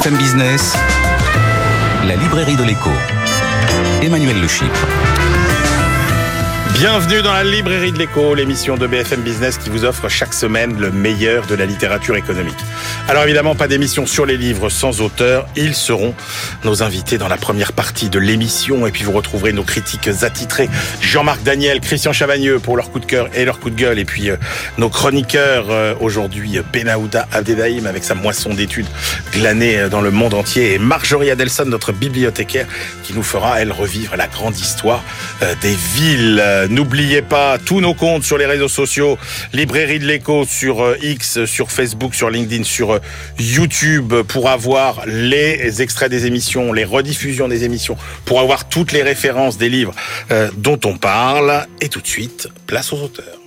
BFM Business, la librairie de l'écho. Emmanuel Le Chypre. Bienvenue dans la librairie de l'écho, l'émission de BFM Business qui vous offre chaque semaine le meilleur de la littérature économique. Alors évidemment, pas d'émission sur les livres sans auteur. Ils seront nos invités dans la première partie de l'émission. Et puis vous retrouverez nos critiques attitrés. Jean-Marc Daniel, Christian Chavagneux pour leur coup de cœur et leur coup de gueule. Et puis euh, nos chroniqueurs euh, aujourd'hui, Benaouda Abdedaïm avec sa moisson d'études glanée euh, dans le monde entier. Et Marjorie Adelson, notre bibliothécaire, qui nous fera, elle, revivre la grande histoire des villes. N'oubliez pas tous nos comptes sur les réseaux sociaux, Librairie de l'écho sur euh, X, sur Facebook, sur LinkedIn, sur euh, YouTube pour avoir les extraits des émissions, les rediffusions des émissions, pour avoir toutes les références des livres euh, dont on parle. Et tout de suite, place aux auteurs.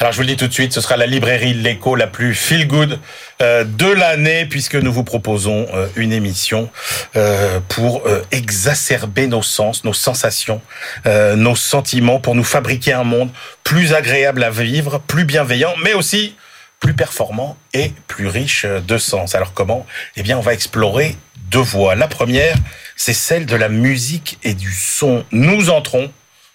Alors je vous le dis tout de suite, ce sera la librairie L'écho la plus feel good euh, de l'année puisque nous vous proposons euh, une émission euh, pour exacerber nos sens, nos sensations, nos sentiments, pour nous fabriquer un monde plus agréable à vivre, plus bienveillant, mais aussi plus performant et plus riche de sens. Alors comment? Eh bien, on va explorer deux voies. La première, c'est celle de la musique et du son. Nous entrons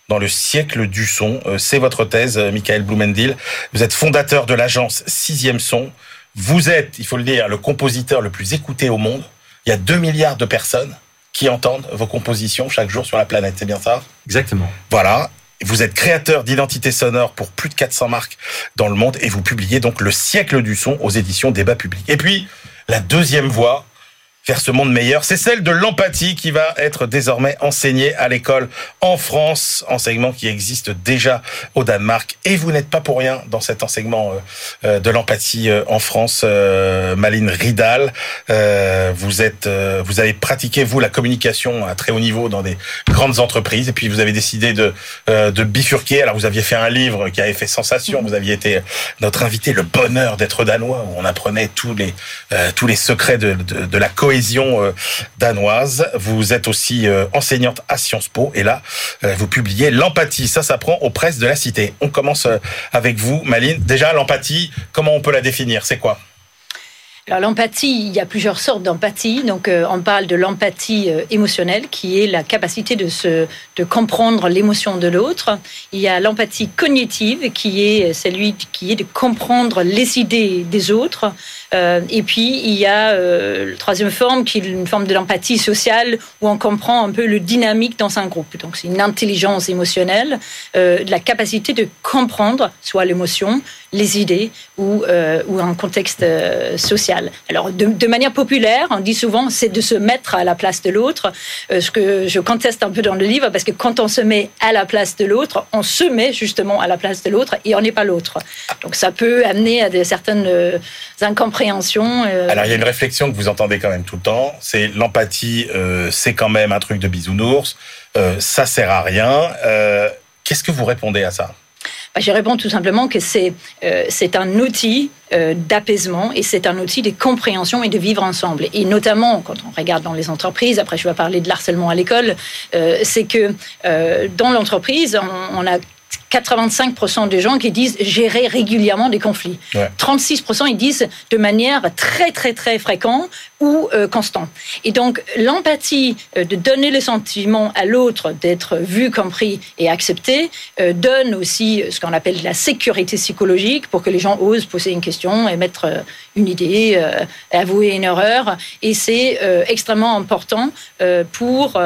dans le siècle du son. Euh, c'est votre thèse, euh, Michael Blumendil. Vous êtes fondateur de l'agence Sixième Son. Vous êtes, il faut le dire, le compositeur le plus écouté au monde. Il y a 2 milliards de personnes qui entendent vos compositions chaque jour sur la planète. C'est bien ça? Exactement. Voilà. Vous êtes créateur d'identité sonore pour plus de 400 marques dans le monde et vous publiez donc Le siècle du son aux éditions Débat Public. Et puis, la deuxième voie, vers ce monde meilleur. C'est celle de l'empathie qui va être désormais enseignée à l'école en France, enseignement qui existe déjà au Danemark. Et vous n'êtes pas pour rien dans cet enseignement euh, euh, de l'empathie euh, en France, Maline Ridal. Vous êtes, vous avez pratiqué vous la communication à très haut niveau dans des grandes entreprises, et puis vous avez décidé de de bifurquer. Alors vous aviez fait un livre qui avait fait sensation. Vous aviez été notre invité, le bonheur d'être danois, où on apprenait tous les tous les secrets de, de, de la cohésion euh, danoise. Vous êtes aussi euh, enseignante à Sciences Po et là, euh, vous publiez L'empathie. Ça s'apprend aux presses de la cité. On commence avec vous, Maline. Déjà, l'empathie, comment on peut la définir? C'est quoi? Alors l'empathie, il y a plusieurs sortes d'empathie. Donc on parle de l'empathie émotionnelle, qui est la capacité de se de comprendre l'émotion de l'autre. Il y a l'empathie cognitive, qui est celui qui est de comprendre les idées des autres. Euh, et puis, il y a euh, la troisième forme, qui est une forme de l'empathie sociale, où on comprend un peu le dynamique dans un groupe. Donc, c'est une intelligence émotionnelle, euh, la capacité de comprendre soit l'émotion, les idées ou, un contexte social. Alors, de, manière populaire, on dit souvent, c'est de se mettre à la place de l'autre, ce que je conteste un peu dans le livre, parce que quand on se met à la place de l'autre, on se met justement à la place de l'autre et on n'est pas l'autre. Donc, ça peut amener à certaines incompréhensions euh. Alors il y a une réflexion que vous entendez quand même tout le temps, c'est l'empathie, euh, c'est quand même un truc de bisounours, euh, ça sert à rien. Qu'est-ce que vous répondez à ça? Bah, Je réponds tout simplement que c'est c'est un outil d'apaisement et c'est un outil de compréhension et de vivre ensemble. Et notamment, quand on regarde dans les entreprises, après je vais parler de l'harcèlement à l'école, c'est que dans l'entreprise, on, on, a 85% des gens qui disent gérer régulièrement des conflits. 36% ils disent de manière très très très fréquente ou euh, constante. Et donc l'empathie euh, de donner le sentiment à l'autre d'être vu, compris et accepté euh, donne aussi ce qu'on appelle la sécurité psychologique pour que les gens osent poser une question, émettre une idée, avouer une erreur. Et c'est extrêmement important pour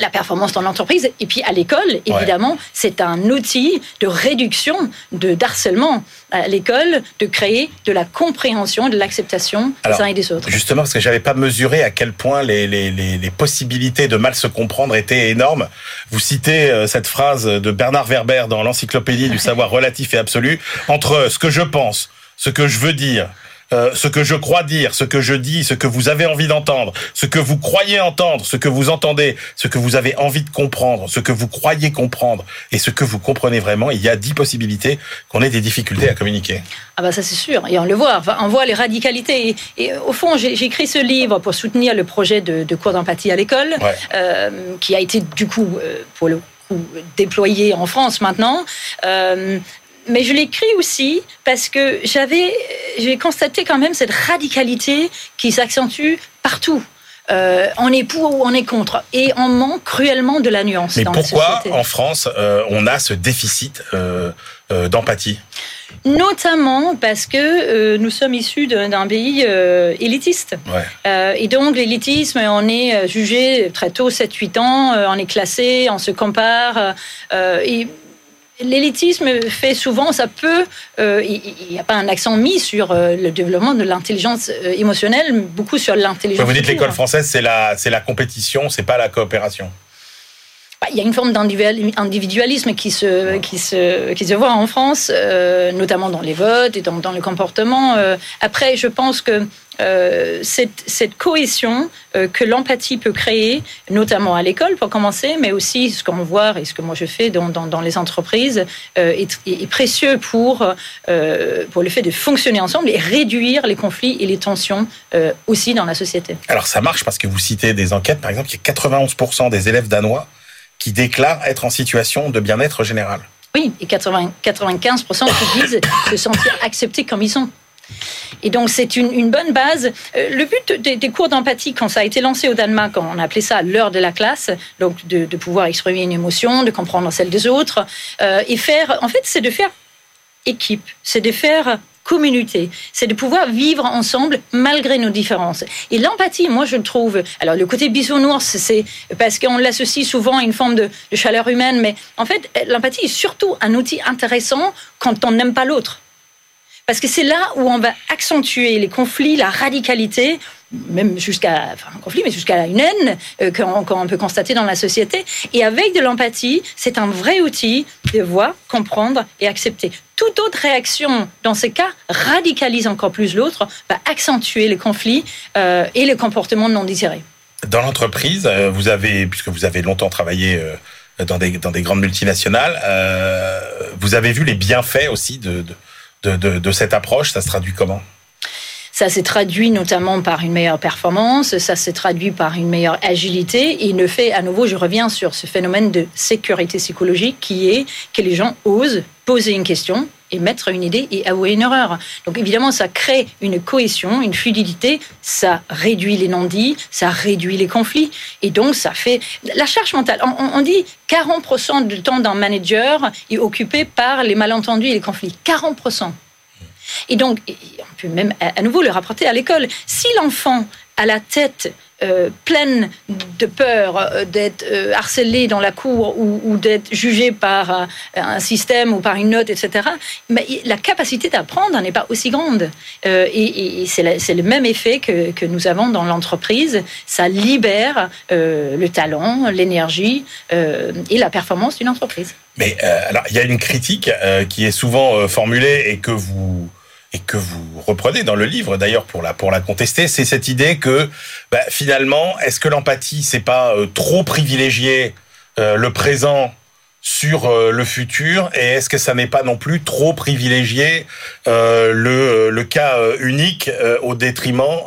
la performance dans l'entreprise. Et puis à l'école, évidemment, c'est un outil de réduction de d'harcèlement à l'école, de créer de la compréhension, de l'acceptation des uns et des autres. Justement, parce que j'avais pas mesuré à quel point les, les, les, possibilités de mal se comprendre étaient énormes. Vous citez euh, cette phrase de Bernard Werber dans l'encyclopédie du savoir relatif et absolu entre ce que je pense, ce que je veux dire, euh, ce que je crois dire, ce que je dis, ce que vous avez envie d'entendre, ce que vous croyez entendre, ce que vous entendez, ce que vous avez envie de comprendre, ce que vous croyez comprendre et ce que vous comprenez vraiment, il y a dix possibilités qu'on ait des difficultés à communiquer. Ah bah ça c'est sûr, et on le voit, on voit les radicalités. Et, au fond, j'ai écrit ce livre pour soutenir le projet de, cours d'empathie à l'école, euh, qui a été du coup, euh, pour le coup, déployé en France maintenant mais je l'écris aussi parce que j'avais, j'ai constaté quand même cette radicalité qui s'accentue partout. Euh, on est pour ou on est contre. Et on manque cruellement de la nuance. Mais dans pourquoi la en France euh, on a ce déficit euh, euh, d'empathie? Notamment parce que nous sommes issus d'un pays élitiste. ouais. et donc l'élitisme, on est jugé très tôt, 7-8 ans, on est classé, on se compare. et L'élitisme fait souvent, ça peut, euh, il n'y a pas un accent mis sur euh, le développement de l'intelligence euh, émotionnelle, beaucoup sur l'intelligence. Vous dites l'école française, c'est la, c'est la compétition, c'est pas la coopération. Bah, Il y a une forme d'individualisme qui se, qui, se, qui se voit en France, notamment dans les votes et dans, dans le comportement. Après, je pense que euh, cette, cette cohésion euh, que l'empathie peut créer, notamment à l'école pour commencer, mais aussi ce qu'on voit et ce que moi je fais dans, dans, dans les entreprises, euh, est, est, précieux pour, pour le fait de fonctionner ensemble et réduire les conflits et les tensions aussi dans la société. Alors ça marche parce que vous citez des enquêtes, par exemple, il y a 91% des élèves danois qui déclarent être en situation de bien-être général. Oui, et 80, 95% qui disent se sentir acceptés comme ils sont. Et donc c'est une, bonne base. Euh, le but des, cours d'empathie, quand ça a été lancé au Danemark, on a appelé ça l'heure de la classe, donc de, pouvoir exprimer une émotion, de comprendre celle des autres, euh, et faire, en fait, c'est de faire équipe, c'est de faire communauté, c'est de pouvoir vivre ensemble malgré nos différences. Et l'empathie, moi je le trouve, alors le côté bisounours, c'est parce qu'on l'associe souvent à une forme de chaleur humaine, mais en fait l'empathie est surtout un outil intéressant quand on n'aime pas l'autre. Parce que c'est là où on va accentuer les conflits, la radicalité, même jusqu'à enfin, un conflit, mais jusqu'à une haine euh, qu'on qu peut constater dans la société. Et avec de l'empathie, c'est un vrai outil de voir, comprendre et accepter. Toute autre réaction dans ces cas radicalise encore plus l'autre, va accentuer les conflits euh, et les comportements non désirés. Dans l'entreprise, euh, vous avez, puisque vous avez longtemps travaillé dans des, grandes multinationales, vous avez vu les bienfaits aussi de de, cette approche Ça se traduit comment? Ça s'est traduit notamment par une meilleure performance, ça s'est traduit par une meilleure agilité. Et ne fait, à nouveau, je reviens sur ce phénomène de sécurité psychologique qui est que les gens osent poser une question et mettre une idée et avouer une erreur. Donc évidemment, ça crée une cohésion, une fluidité, ça réduit les non-dits, ça réduit les conflits. Et donc, ça fait... La charge mentale, on, on dit 40% du temps d'un manager est occupé par les malentendus et les conflits. 40%. Et donc, on peut même à nouveau le rapporter à l'école. Si l'enfant a la tête euh, pleine de peur euh, d'être euh, harcelé dans la cour ou, d'être jugé par un système ou par une note, etc., mais la capacité d'apprendre n'est pas aussi grande. Et, et c'est le même effet que, que nous avons dans l'entreprise. Ça libère le talent, l'énergie et la performance d'une entreprise. Mais alors, il y a une critique qui est souvent formulée et que vous et que vous reprenez dans le livre d'ailleurs pour la pour la contester, c'est cette idée que bah, finalement, est-ce que l'empathie c'est pas euh, trop privilégier euh, le présent sur euh, le futur et est-ce que ça n'est pas non plus trop privilégier euh, le, le cas unique au détriment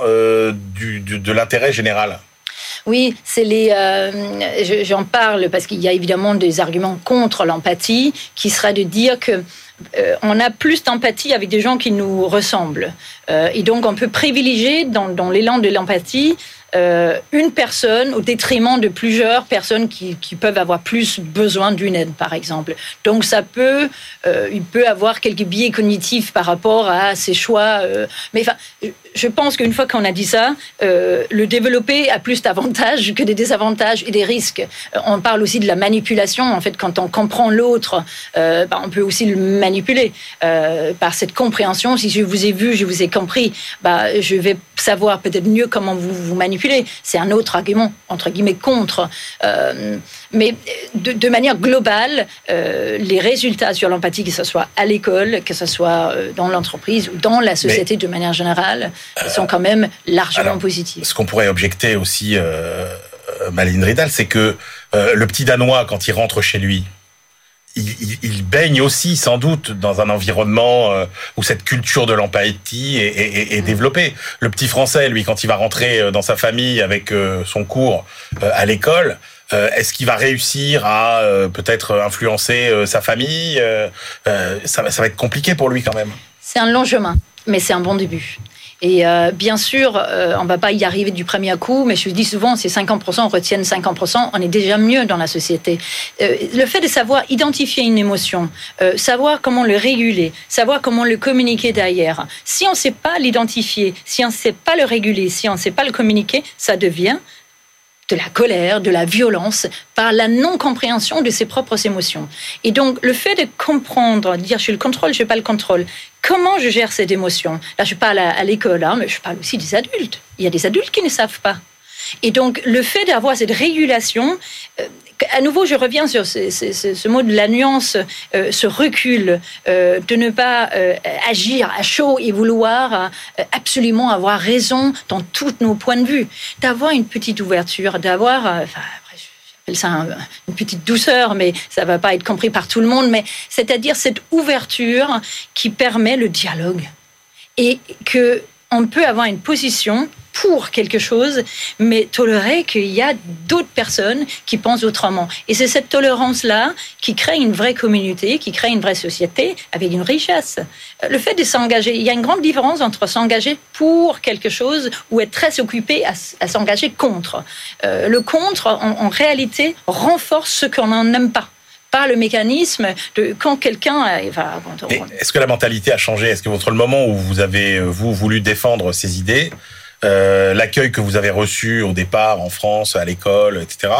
du, de l'intérêt général? Oui, c'est les. J'en parle parce qu'il y a évidemment des arguments contre l'empathie, qui sera de dire que euh, on a plus d'empathie avec des gens qui nous ressemblent, euh, et donc on peut privilégier dans, dans l'élan de l'empathie euh, une personne au détriment de plusieurs personnes qui, peuvent avoir plus besoin d'une aide, par exemple. Donc ça peut, euh, il peut avoir quelques biais cognitifs par rapport à ses choix. Euh, mais enfin, je pense qu'une fois qu'on a dit ça, le développer a plus d'avantages que des désavantages et des risques. On parle aussi de la manipulation. En fait, quand on comprend l'autre, bah, on peut aussi le manipuler par cette compréhension. Si je vous ai vu, je vous ai compris, bah, je vais savoir peut-être mieux comment vous vous manipulez. C'est un autre argument, entre guillemets, contre. Euh, mais de, de, manière globale, euh, les résultats sur l'empathie, que ce soit à l'école, que ce soit euh, dans l'entreprise ou dans la société mais, de manière générale, sont quand même largement alors, positifs. Ce qu'on pourrait objecter aussi, Maline Ridal, c'est que le petit Danois, quand il rentre chez lui, il, il, il, baigne aussi sans doute dans un environnement euh, où cette culture de l'empathie est, est, est, développée. Le petit français, lui, quand il va rentrer dans sa famille avec euh, son cours euh, à l'école, Est-ce qu'il va réussir à peut-être influencer sa famille ça, ça va être compliqué pour lui quand même. C'est un long chemin, mais c'est un bon début. Et euh, bien sûr, euh, on ne va pas y arriver du premier coup, mais je dis souvent, c'est 50%, on retient 50%, on est déjà mieux dans la société. Euh, le fait de savoir identifier une émotion, savoir comment le réguler, savoir comment le communiquer derrière, si on ne sait pas l'identifier, si on ne sait pas le réguler, si on ne sait pas le communiquer, ça devient de la colère, de la violence, par la non-compréhension de ses propres émotions. Et donc, le fait de comprendre, de dire je suis le contrôle, je n'ai pas le contrôle, comment je gère cette émotion? Là, je parle à, l'école, hein, mais je parle aussi des adultes. Il y a des adultes qui ne savent pas. Et donc, le fait d'avoir cette régulation, euh, à nouveau, je reviens sur ce, mot de la nuance, euh, ce recul, euh, de ne pas agir à chaud et vouloir absolument avoir raison dans tous nos points de vue, d'avoir une petite ouverture, d'avoir, enfin, ça une petite douceur, mais ça va pas être compris par tout le monde, mais c'est-à-dire cette ouverture qui permet le dialogue. Et que on peut avoir une position pour quelque chose, mais tolérer qu'il y a d'autres personnes qui pensent autrement. Et c'est cette tolérance-là qui crée une vraie communauté, qui crée une vraie société avec une richesse. Le fait de s'engager, il y a une grande différence entre s'engager pour quelque chose ou être très occupé à, s'engager contre. Euh, le contre, en, réalité, renforce ce qu'on n'aime pas pas le mécanisme de quand quelqu'un Est-ce que la mentalité a changé? Est-ce que votre le moment où vous avez vous voulu défendre ces idées, euh, l'accueil que vous avez reçu au départ en France, à l'école, etc.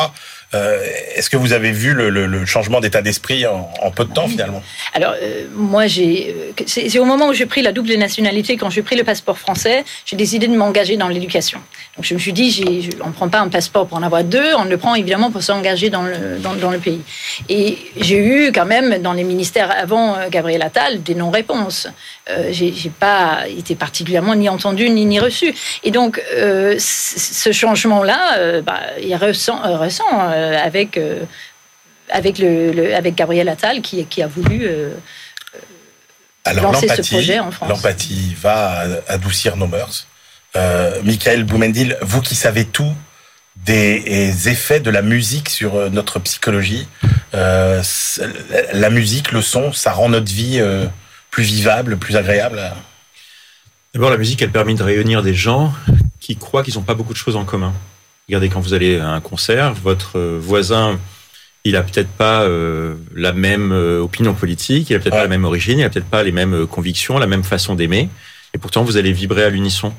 Euh, est-ce que vous avez vu le, changement d'état d'esprit en, peu de temps finalement? Alors euh, moi j'ai c'est au moment où j'ai pris la double nationalité quand j'ai pris le passeport français j'ai décidé de m'engager dans l'éducation. Donc je me suis dit on ne prend pas un passeport pour en avoir deux on le prend évidemment pour s'engager dans le dans, le pays. Et j'ai eu quand même dans les ministères avant Gabriel Attal des non-réponses. Euh, j'ai pas été particulièrement ni entendu ni, ni reçu. Et donc ce changement là bah, il ressent, ressent euh, avec, euh, avec, le, avec Gabriel Attal qui, qui a voulu euh, lancer ce projet en France. L'empathie va adoucir nos mœurs. Michael Boumendil, vous qui savez tout des effets de la musique sur notre psychologie, la musique, le son, ça rend notre vie plus vivable, plus agréable? D'abord, la musique, elle permet de réunir des gens qui croient qu'ils n'ont pas beaucoup de choses en commun. Regardez, quand vous allez à un concert, votre euh, voisin, il a peut-être pas euh, la même euh, opinion politique, il a peut-être pas la même origine, il a peut-être pas les mêmes convictions, la même façon d'aimer, et pourtant vous allez vibrer à l'unisson.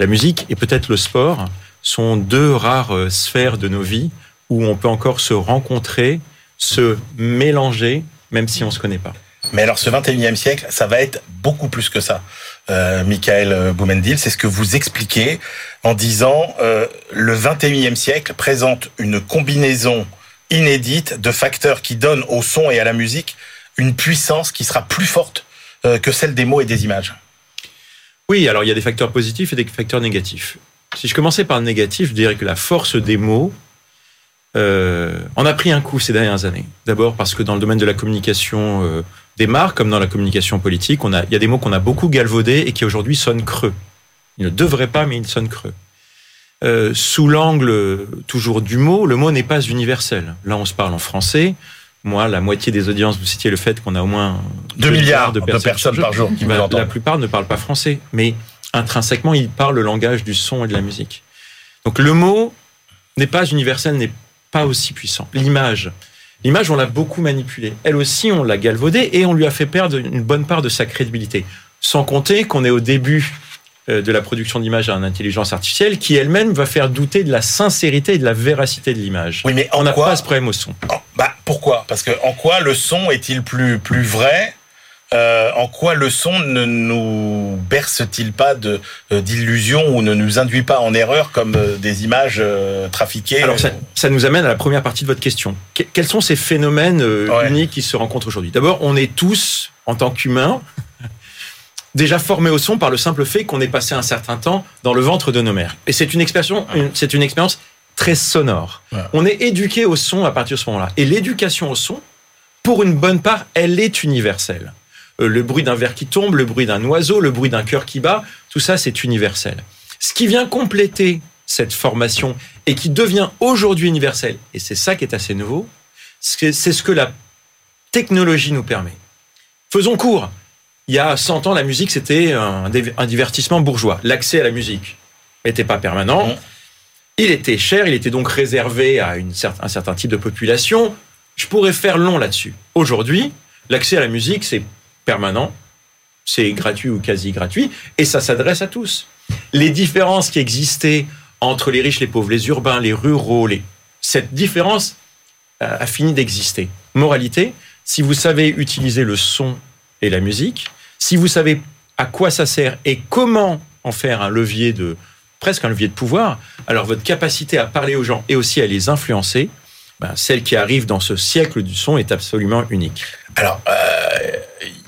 La musique et peut-être le sport sont deux rares sphères de nos vies où on peut encore se rencontrer, se mélanger, même si on se connaît pas. Mais alors, ce 21e siècle, ça va être beaucoup plus que ça. Euh, Michael Boumendil, c'est ce que vous expliquez en disant euh, le 21e siècle présente une combinaison inédite de facteurs qui donnent au son et à la musique une puissance qui sera plus forte euh, que celle des mots et des images. Oui, alors il y a des facteurs positifs et des facteurs négatifs. Si je commençais par le négatif, je dirais que la force des mots, euh, on a pris un coup ces dernières années. D'abord parce que dans le domaine de la communication euh, des marques, comme dans la communication politique, on a, il y a des mots qu'on a beaucoup galvaudés et qui aujourd'hui sonnent creux. Ils ne devraient pas, mais ils sonnent creux. Euh, sous l'angle toujours du mot, le mot n'est pas universel. Là, on se parle en français. Moi, la moitié des audiences, vous citiez le fait qu'on a au moins 2 milliards de personnes, par jour qui la, la plupart ne parlent pas français, mais intrinsèquement, ils parlent le langage du son et de la musique. Donc le mot n'est pas universel, n'est pas aussi puissant. L'image. L'image, on l'a beaucoup manipulée. Elle aussi, on l'a galvaudée et on lui a fait perdre une bonne part de sa crédibilité. Sans compter qu'on est au début euh, de la production d'images à une intelligence artificielle qui elle-même va faire douter de la sincérité et de la véracité de l'image. Oui, mais on n'a pas ce problème au son. bah, pourquoi? Parce que en quoi le son est-il plus, plus vrai euh, en quoi le son ne nous berce-t-il pas de euh, d'illusions ou ne nous induit pas en erreur comme euh, des images trafiquées Alors ça, nous amène à la première partie de votre question. quels sont ces phénomènes uniques qui se rencontrent aujourd'hui? D'abord, on est tous, en tant qu'humains, déjà formés au son par le simple fait qu'on est passé un certain temps dans le ventre de nos mères. Et c'est une c'est une expérience très sonore. On est éduqué au son à partir de ce moment-là. Et l'éducation au son, pour une bonne part, elle est universelle. Euh, le bruit d'un verre qui tombe, le bruit d'un oiseau, le bruit d'un cœur qui bat, tout ça c'est universel. Ce qui vient compléter cette formation et qui devient aujourd'hui universel, et c'est ça qui est assez nouveau, c'est ce que la technologie nous permet. Faisons court. Il y a 100 ans, la musique, c'était un, divertissement bourgeois. L'accès à la musique n'était pas permanent. Il était cher, il était donc réservé à une un certain type de population. Je pourrais faire long là-dessus. Aujourd'hui, l'accès à la musique, c'est permanent, c'est gratuit ou quasi gratuit, et ça s'adresse à tous. Les différences qui existaient entre les riches, les pauvres, les urbains, les ruraux, les... cette différence a fini d'exister. Moralité, si vous savez utiliser le son et la musique, si vous savez à quoi ça sert et comment en faire un levier de presque un levier de pouvoir, alors votre capacité à parler aux gens et aussi à les influencer, ben, celle qui arrive dans ce siècle du son est absolument unique. Alors, euh,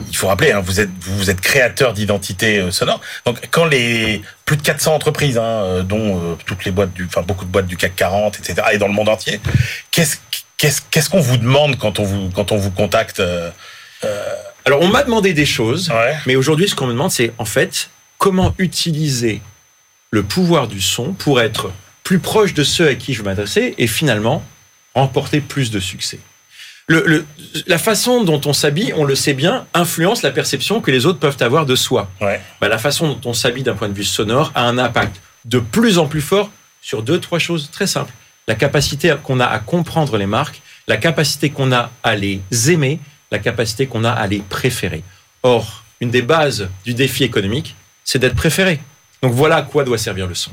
il faut rappeler, hein, vous êtes vous êtes créateur d'identité euh, sonore. Donc, quand les plus de 400 entreprises, hein, euh, dont euh, toutes les boîtes du, enfin beaucoup de boîtes du CAC 40, etc., et dans le monde entier, qu'est-ce qu'est-ce qu'est-ce qu'on vous demande quand on vous quand on vous contacte euh, Alors on m'a demandé des choses, Ouais. mais aujourd'hui ce qu'on me demande c'est en fait comment utiliser le pouvoir du son pour être plus proche de ceux à qui je veux m'adresser et finalement remporter plus de succès. Le, le- la façon dont on s'habille, on le sait bien, influence la perception que les autres peuvent avoir de soi. Ouais. Bah, la façon dont on s'habille d'un point de vue sonore a un impact de plus en plus fort sur deux, trois choses très simples. La capacité qu'on a à comprendre les marques, la capacité qu'on a à les aimer, la capacité qu'on a à les préférer. Or, une des bases du défi économique, c'est d'être préféré. Donc voilà à quoi doit servir le son.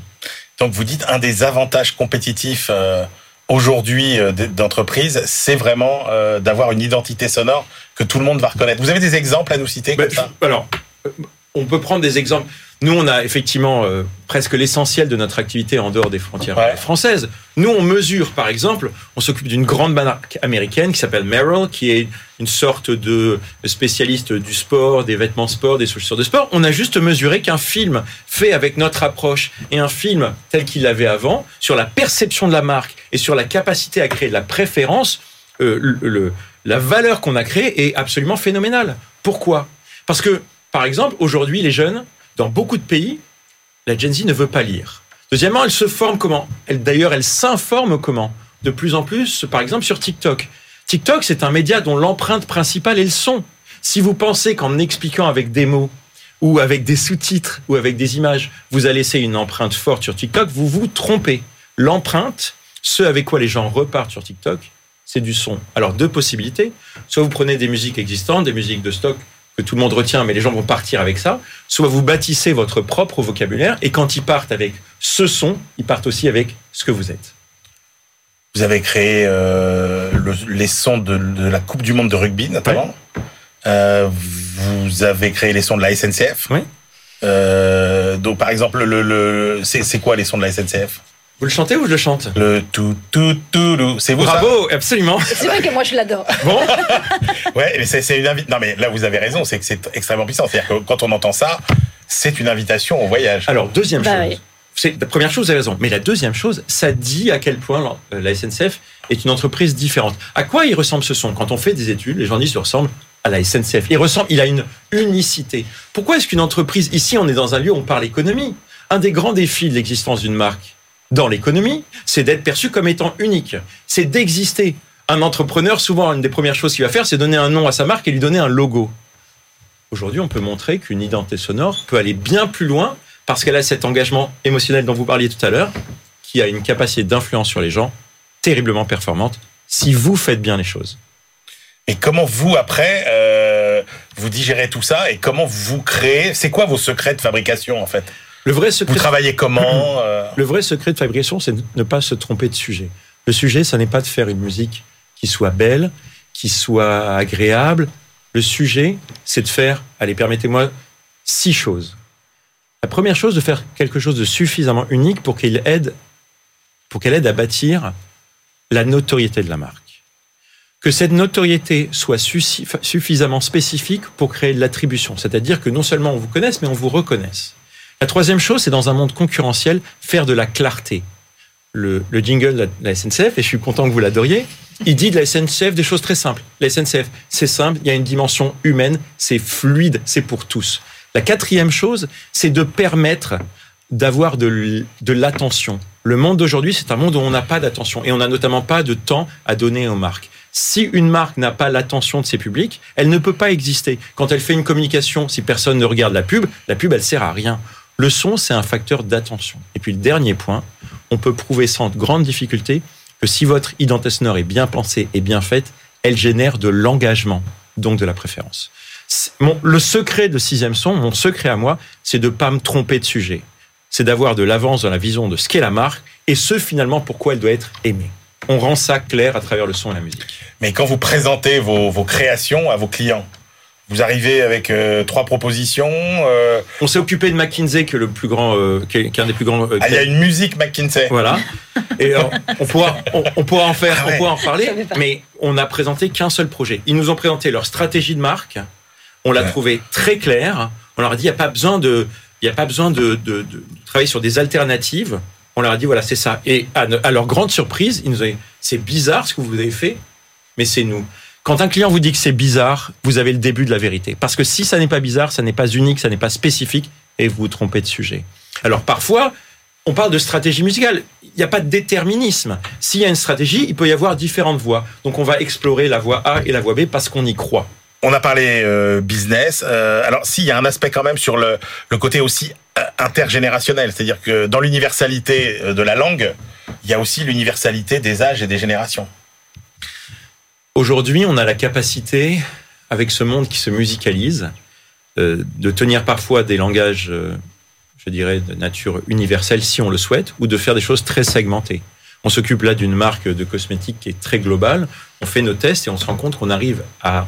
Donc, vous dites un des avantages compétitifs euh, aujourd'hui euh, d'entreprise, c'est vraiment euh, d'avoir une identité sonore que tout le monde va reconnaître. Vous avez des exemples à nous citer Bah, comme ça? je- alors, euh, on peut prendre des exemples. Nous, on a effectivement euh, presque l'essentiel de notre activité en dehors des frontières Ouais. françaises. Nous, on mesure, par exemple, on s'occupe d'une grande marque américaine qui s'appelle Merrell, qui est une sorte de spécialiste du sport, des vêtements sport, des chaussures de sport. On a juste mesuré qu'un film fait avec notre approche et un film tel qu'il l'avait avant, sur la perception de la marque et sur la capacité à créer de la préférence, euh, le- le- la valeur qu'on a créée est absolument phénoménale. Pourquoi? Parce que, par exemple, aujourd'hui, les jeunes, dans beaucoup de pays, la Gen Z ne veut pas lire. Deuxièmement, elle se forme comment? D'ailleurs, elle s'informe comment? De plus en plus, par exemple, sur TikTok. TikTok, c'est un média dont l'empreinte principale est le son. Si vous pensez qu'en expliquant avec des mots, ou avec des sous-titres, ou avec des images, vous allez laisser une empreinte forte sur TikTok, vous vous trompez. L'empreinte, ce avec quoi les gens repartent sur TikTok, c'est du son. Alors, deux possibilités. Soit vous prenez des musiques existantes, des musiques de stock que tout le monde retient, mais les gens vont partir avec ça. Soit vous bâtissez votre propre vocabulaire, et quand ils partent avec ce son, ils partent aussi avec ce que vous êtes. Vous avez créé euh, le- les sons de, de la Coupe du Monde de rugby, notamment. Euh, vous avez créé les sons de la SNCF. Oui. Euh, donc, par exemple, le, le, c'est quoi les sons de la SNCF Vous le chantez ou je le chante? Le tout, tout, tout, tout. C'est vous ça? Bravo, absolument. C'est vrai que moi je l'adore. Bon, Ouais, mais c'est c'est une invitation. Non, mais là, vous avez raison, c'est que c'est extrêmement puissant. C'est-à-dire que quand on entend ça, c'est une invitation au voyage. alors deuxième Bah chose. oui. C'est la première chose, vous avez raison. Mais la deuxième chose, ça dit à quel point la, euh, la SNCF est une entreprise différente. À quoi il ressemble ce son? Quand on fait des études, les gens disent qu'il ressemble à la SNCF. Il ressemble, il a une unicité. Pourquoi est-ce qu'une entreprise, ici on est dans un lieu où on parle économie, un des grands défis de l'existence d'une marque dans l'économie, c'est d'être perçu comme étant unique. C'est d'exister. Un entrepreneur, souvent, une des premières choses qu'il va faire, c'est donner un nom à sa marque et lui donner un logo. Aujourd'hui, on peut montrer qu'une identité sonore peut aller bien plus loin parce qu'elle a cet engagement émotionnel dont vous parliez tout à l'heure, qui a une capacité d'influence sur les gens terriblement performante si vous faites bien les choses. Et comment vous, après, euh, vous digérez tout ça et comment vous créez C'est quoi vos secrets de fabrication, en fait? Le vrai Vous secret, travaillez comment euh, le vrai secret de fabrication, c'est de ne pas se tromper de sujet. Le sujet, ça n'est pas de faire une musique qui soit belle, qui soit agréable. Le sujet, c'est de faire, allez, permettez-moi, six choses. La première chose, de faire quelque chose de suffisamment unique pour qu'il aide, pour qu'elle aide à bâtir la notoriété de la marque. Que cette notoriété soit suffi- suffisamment spécifique pour créer de l'attribution. C'est-à-dire que non seulement on vous connaisse, mais on vous reconnaisse. La troisième chose, c'est dans un monde concurrentiel, faire de la clarté. Le, le jingle de la, SNCF, et je suis content que vous l'adoriez, il dit de la SNCF des choses très simples. La SNCF, c'est simple, il y a une dimension humaine, c'est fluide, c'est pour tous. La quatrième chose, c'est de permettre d'avoir de l'attention. Le monde d'aujourd'hui, c'est un monde où on n'a pas d'attention et on n'a notamment pas de temps à donner aux marques. Si une marque n'a pas l'attention de ses publics, elle ne peut pas exister. Quand elle fait une communication, si personne ne regarde la pub, la pub, elle sert à rien. Le son, c'est un facteur d'attention. Et puis le dernier point, on peut prouver sans grande difficulté que si votre identité sonore est bien pensée et bien faite, elle génère de l'engagement, donc de la préférence. Le secret de sixième son, mon secret à moi, c'est de pas me tromper de sujet. C'est d'avoir de l'avance dans la vision de ce qu'est la marque et ce finalement pourquoi elle doit être aimée. On rend ça clair à travers le son et la musique. Mais quand vous présentez vos, vos créations à vos clients, vous arrivez avec euh, trois propositions. Euh... On s'est occupé de McKinsey, qui est le plus grand, euh, qui, est, qui est un des plus grands. Euh, ah, il y a une musique McKinsey. Voilà. Et on pourra, on, on, pourra en faire, ah ouais. on pourra en parler. Mais on n'a présenté qu'un seul projet. Ils nous ont présenté leur stratégie de marque. On l'a ouais. trouvé très claire. On leur a dit, il n'y a pas besoin de, il n'y a pas besoin de, de, de, travailler sur des alternatives. On leur a dit, voilà, c'est ça. Et à, à, leur grande surprise, ils nous ont dit, c'est bizarre ce que vous avez fait, mais c'est nous. Quand un client vous dit que c'est bizarre, vous avez le début de la vérité. Parce que si ça n'est pas bizarre, ça n'est pas unique, ça n'est pas spécifique, et vous vous trompez de sujet. Alors parfois, on parle de stratégie musicale. Il n'y a pas de déterminisme. S'il y a une stratégie, il peut y avoir différentes voies. Donc on va explorer la voie A et la voie B parce qu'on y croit. On a parlé euh, business. Euh, alors, s'il y a un aspect quand même sur le, le côté aussi euh, intergénérationnel, c'est-à-dire que dans l'universalité de la langue, il y a aussi l'universalité des âges et des générations. Aujourd'hui, on a la capacité, avec ce monde qui se musicalise, euh, de tenir parfois des langages, euh, je dirais, de nature universelle si on le souhaite, ou de faire des choses très segmentées. On s'occupe là d'une marque de cosmétiques qui est très globale. On fait nos tests et on se rend compte qu'on arrive à,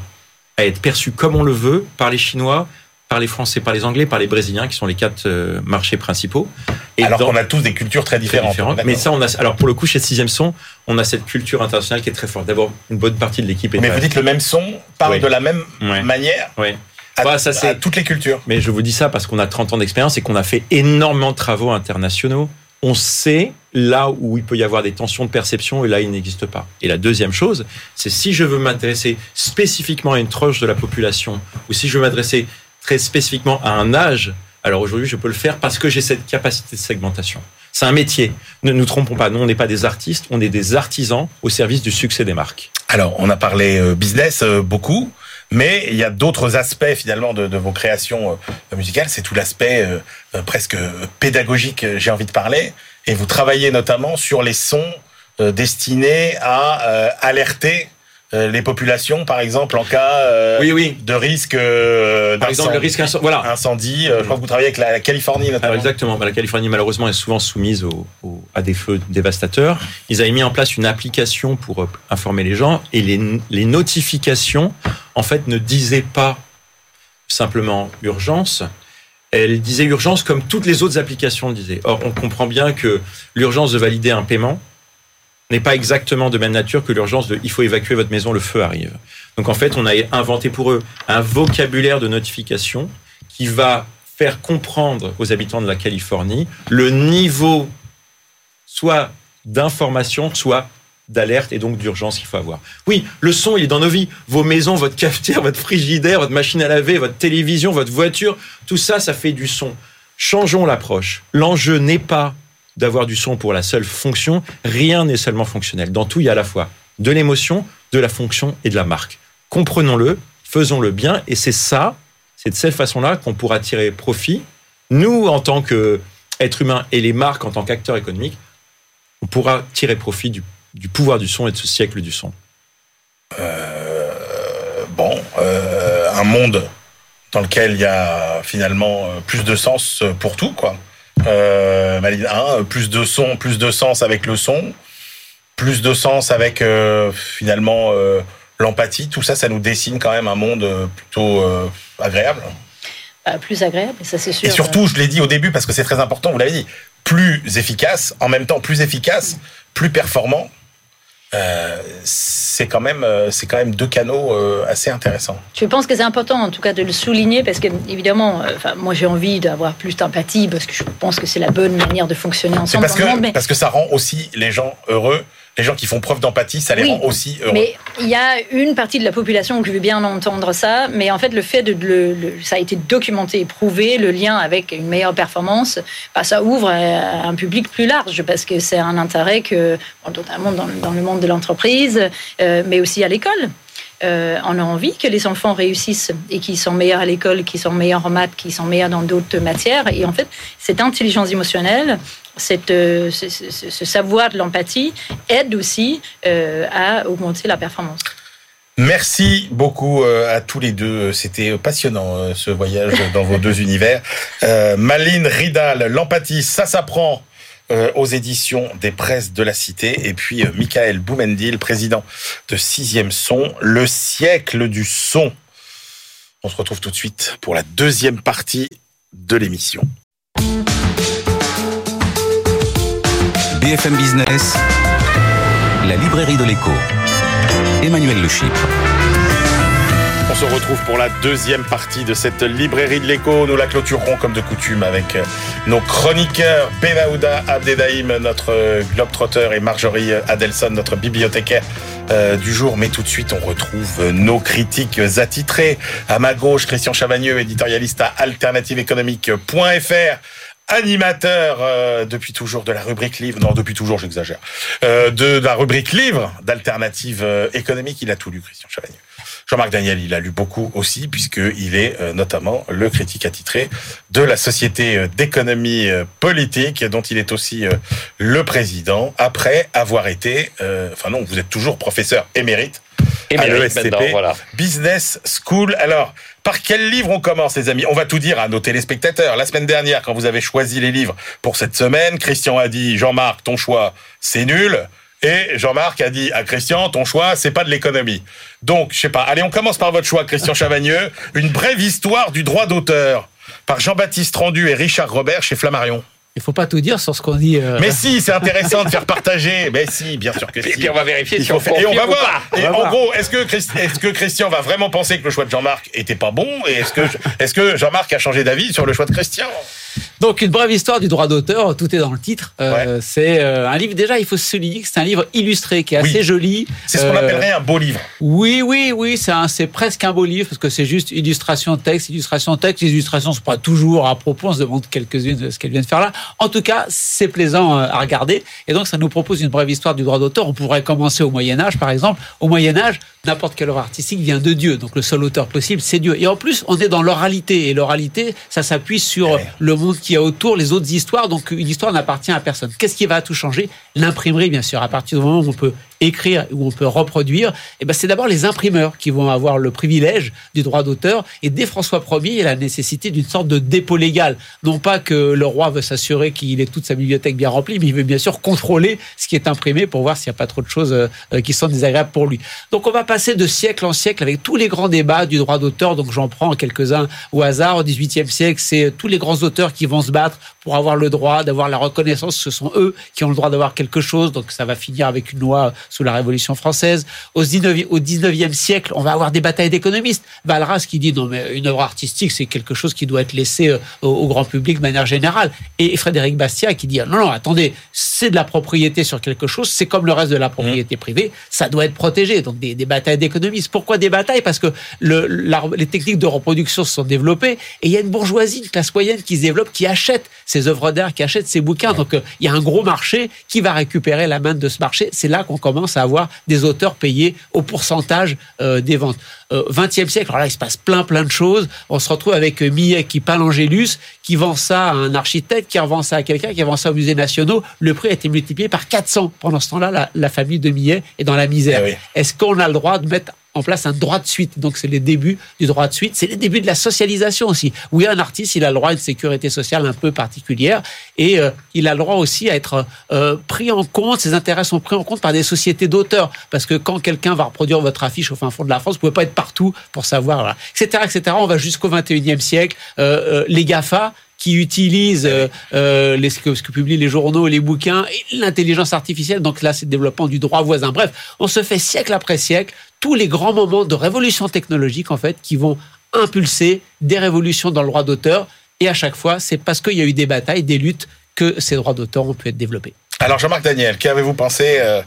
à, être perçu comme on le veut par les Chinois, par les Français, par les Anglais, par les Brésiliens, qui sont les quatre euh, marchés principaux. Et alors qu'on a tous des cultures très différentes. Très différentes mais ça, on a. Alors pour le coup, chez Sixième Son, on a cette culture internationale qui est très forte. D'abord, une bonne partie de l'équipe est. Mais vous dites le même son parle oui. de la même oui. manière. Oui. À, bah, ça, à toutes les cultures. Mais je vous dis ça parce qu'on a 30 ans d'expérience et qu'on a fait énormément de travaux internationaux. On sait là où il peut y avoir des tensions de perception et là il n'existe pas. Et la deuxième chose, c'est si je veux m'intéresser spécifiquement à une tranche de la population ou si je veux m'adresser très spécifiquement à un âge, alors aujourd'hui, je peux le faire parce que j'ai cette capacité de segmentation. C'est un métier. Ne nous trompons pas. Nous, on n'est pas des artistes, on est des artisans au service du succès des marques. Alors, on a parlé euh, business euh, beaucoup, mais il y a d'autres aspects finalement de, vos créations euh, musicales. C'est tout l'aspect presque pédagogique, j'ai envie de parler. Et vous travaillez notamment sur les sons destinés à alerter les populations, par exemple, en cas euh, oui, oui. de risque euh, par exemple le risque incendie, voilà. incendie. Euh, je crois que vous travaillez avec la Californie notamment. Alors exactement. La Californie malheureusement est souvent soumise au, au, à des feux dévastateurs. Ils avaient mis en place une application pour informer les gens et les, les notifications en fait ne disaient pas simplement urgence. Elle disait urgence comme toutes les autres applications le disaient. Or, on comprend bien que l'urgence de valider un paiement, n'est pas exactement de même nature que l'urgence de il faut évacuer votre maison, le feu arrive. Donc en fait, on a inventé pour eux un vocabulaire de notification qui va faire comprendre aux habitants de la Californie le niveau soit d'information, soit d'alerte et donc d'urgence qu'il faut avoir. Oui, le son, il est dans nos vies. Vos maisons, votre cafetière, votre frigidaire, votre machine à laver, votre télévision, votre voiture, tout ça, ça fait du son. Changeons l'approche. L'enjeu n'est pas d'avoir du son pour la seule fonction. Rien n'est seulement fonctionnel. Dans tout, il y a à la fois de l'émotion, de la fonction et de la marque. Comprenons-le, faisons-le bien, et c'est ça, c'est de cette façon-là qu'on pourra tirer profit. Nous, en tant qu'êtres humains, et les marques en tant qu'acteurs économiques, on pourra tirer profit du, pouvoir du son et de ce siècle du son. Euh, bon, euh, un monde dans lequel il y a finalement plus de sens pour tout, quoi. Euh, Maline 1, plus de son, plus de sens avec le son, plus de sens avec euh, finalement euh, l'empathie. Tout ça, ça nous dessine quand même un monde plutôt euh, agréable. Bah, plus agréable, ça c'est sûr. Et surtout, je l'ai dit au début parce que c'est très important, vous l'avez dit, plus efficace, en même temps plus efficace, plus performant. Euh, c'est quand même c'est quand même deux canaux euh, assez intéressants. Je pense que c'est important en tout cas de le souligner parce que évidemment, euh, enfin moi j'ai envie d'avoir plus d'empathie parce que je pense que c'est la bonne manière de fonctionner ensemble. Parce que monde, mais... parce que ça rend aussi les gens heureux les gens qui font preuve d'empathie, ça les Oui, rend aussi heureux. Mais il y a une partie de la population qui veut bien entendre ça, mais en fait, le fait de le, le- ça a été documenté et prouvé, le lien avec une meilleure performance, bah, ça ouvre à un public plus large parce que c'est un intérêt que, notamment dans, dans le monde de l'entreprise, euh, mais aussi à l'école. Euh, on a envie que les enfants réussissent et qu'ils sont meilleurs à l'école, qu'ils sont meilleurs en maths, qu'ils sont meilleurs dans d'autres matières. Et en fait, cette intelligence émotionnelle, cette, euh, ce, ce- ce savoir de l'empathie aide aussi euh, à augmenter la performance. Merci beaucoup euh, à tous les deux. C'était passionnant ce voyage dans vos deux univers. Maline Ridal, l'empathie, ça s'apprend aux éditions des presses de la Cité. Et puis Michael Boumendil, président de Sixième Son, le siècle du son. On se retrouve tout de suite pour la deuxième partie de l'émission. BFM Business, la librairie de l'écho. Emmanuel Le Chypre. On se retrouve pour la deuxième partie de cette librairie de l'écho. Nous la clôturerons comme de coutume avec euh, nos chroniqueurs Benaouda Abdedaïm, notre euh, globetrotter, et Marjorie Adelson, notre bibliothécaire euh, du jour. Mais tout de suite, on retrouve euh, nos critiques attitrés. À ma gauche, Christian Chavagneux, éditorialiste à alternativeéconomique.fr animateur euh, depuis toujours de la rubrique livre, non depuis toujours j'exagère, euh, de, la rubrique livre d'alternative euh, économique, il a tout lu Christian Chavagneux. Jean-Marc Daniel, il a lu beaucoup aussi, puisqu'il est euh, notamment le critique attitré de la Société euh, d'économie euh, politique, dont il est aussi le président, après avoir été, enfin non, vous êtes toujours professeur émérite Émérite l'ESCP, maintenant, voilà. Business School. Alors, par quel livre on commence, les amis? On va tout dire à nos téléspectateurs. La semaine dernière, quand vous avez choisi les livres pour cette semaine, Christian a dit Jean-Marc, ton choix, c'est nul. Et Jean-Marc a dit à Christian, ton choix, c'est pas de l'économie. Donc, je sais pas. Allez, on commence par votre choix, Christian Chavagneux. Une brève histoire du droit d'auteur par Jean-Baptiste Rendu et Richard Robert chez Flammarion. Il faut pas tout dire sur ce qu'on dit. euh, Mais si, c'est intéressant de faire partager. Mais si, bien sûr que Et si. puis on va vérifier si on faire- Et on va voir. Et On va en voir. gros, est-ce que, Christ- est-ce que Christian va vraiment penser que le choix de Jean-Marc était pas bon Et est-ce que, est-ce que Jean-Marc a changé d'avis sur le choix de Christian? Donc une brève histoire du droit d'auteur, tout est dans le titre. Euh, C'est euh, un livre déjà, il faut se souligner que c'est un livre illustré qui est Oui. assez joli. C'est ce qu'on Euh, appellerait un beau livre. Oui, oui, oui, c'est presque un beau livre parce que c'est juste illustration texte, illustration texte. Les illustrations sont pas toujours à propos. On se demande quelques-unes de ce qu'elles viennent faire là. En tout cas, c'est plaisant à regarder. Et donc, ça nous propose une brève histoire du droit d'auteur. On pourrait commencer au Moyen Âge, par exemple. Au Moyen Âge, n'importe quelle œuvre artistique vient de Dieu. Donc, le seul auteur possible, c'est Dieu. Et en plus, on est dans l'oralité. Et l'oralité, ça s'appuie sur Ouais. le monde qui est autour, les autres histoires. Donc, une histoire n'appartient à personne. Qu'est-ce qui va tout changer L'imprimerie, bien sûr. À partir du moment où on peut écrire, où on peut reproduire, eh ben, c'est d'abord les imprimeurs qui vont avoir le privilège du droit d'auteur. Et dès François Ier, il y a la nécessité d'une sorte de dépôt légal. Non pas que le roi veut s'assurer qu'il ait toute sa bibliothèque bien remplie, mais il veut bien sûr contrôler ce qui est imprimé pour voir s'il n'y a pas trop de choses euh, euh, qui sont désagréables pour lui. Donc on va passer de siècle en siècle avec tous les grands débats du droit d'auteur. Donc j'en prends quelques-uns au hasard. Au XVIIIe siècle, c'est tous les grands auteurs qui vont se battre pour avoir le droit d'avoir la reconnaissance. Ce sont eux qui ont le droit d'avoir quelque chose. Donc ça va finir avec une loi sous la Révolution française. Au 19e, au 19e siècle, on va avoir des batailles d'économistes. Valras qui dit non mais une œuvre artistique c'est quelque chose qui doit être laissé euh, au, au grand public de manière générale. Et Frédéric Bastiat qui dit non non attendez c'est de la propriété sur quelque chose, c'est comme le reste de la propriété privée, ça doit être protégé. Donc des, des batailles d'économistes. Pourquoi des batailles? Parce que le, la- les techniques de reproduction se sont développées et il y a une bourgeoisie, une classe moyenne qui se développe, qui achète ces œuvres d'art, qui achète ces bouquins. Donc euh, il y a un gros marché qui va récupérer la main de ce marché. C'est là qu'on commence à avoir des auteurs payés au pourcentage euh, des ventes. Euh, 20e siècle, alors là il se passe plein plein de choses. On se retrouve avec euh, Millet qui peint l'Angélus, qui vend ça à un architecte, qui revend ça à quelqu'un, qui vend ça au musée nationaux. Le prix a été multiplié par 400. Pendant ce temps-là, la, la famille de Millet est dans la misère. Eh oui. Est-ce qu'on a le droit de mettre en place un droit de suite Donc c'est les débuts du droit de suite, c'est les débuts de la socialisation aussi. Oui, un artiste, il a le droit à une sécurité sociale un peu particulière et euh, il a le droit aussi à être euh, pris en compte, ses intérêts sont pris en compte par des sociétés d'auteurs. Parce que quand quelqu'un va reproduire votre affiche au fin fond de la France, vous pouvez pas être partout pour savoir, voilà, etc., etc. On va jusqu'au 21e siècle. Euh, euh, les GAFA, qui utilisent euh, euh, les, ce, que, publient les journaux, les bouquins, l'intelligence artificielle. Donc là, c'est le développement du droit voisin. Bref, on se fait siècle après siècle tous les grands moments de révolution technologique, en fait, qui vont impulser des révolutions dans le droit d'auteur. Et à chaque fois, c'est parce qu'il y a eu des batailles, des luttes, que ces droits d'auteur ont pu être développés. Alors Jean-Marc Daniel, qu'avez-vous pensé euh,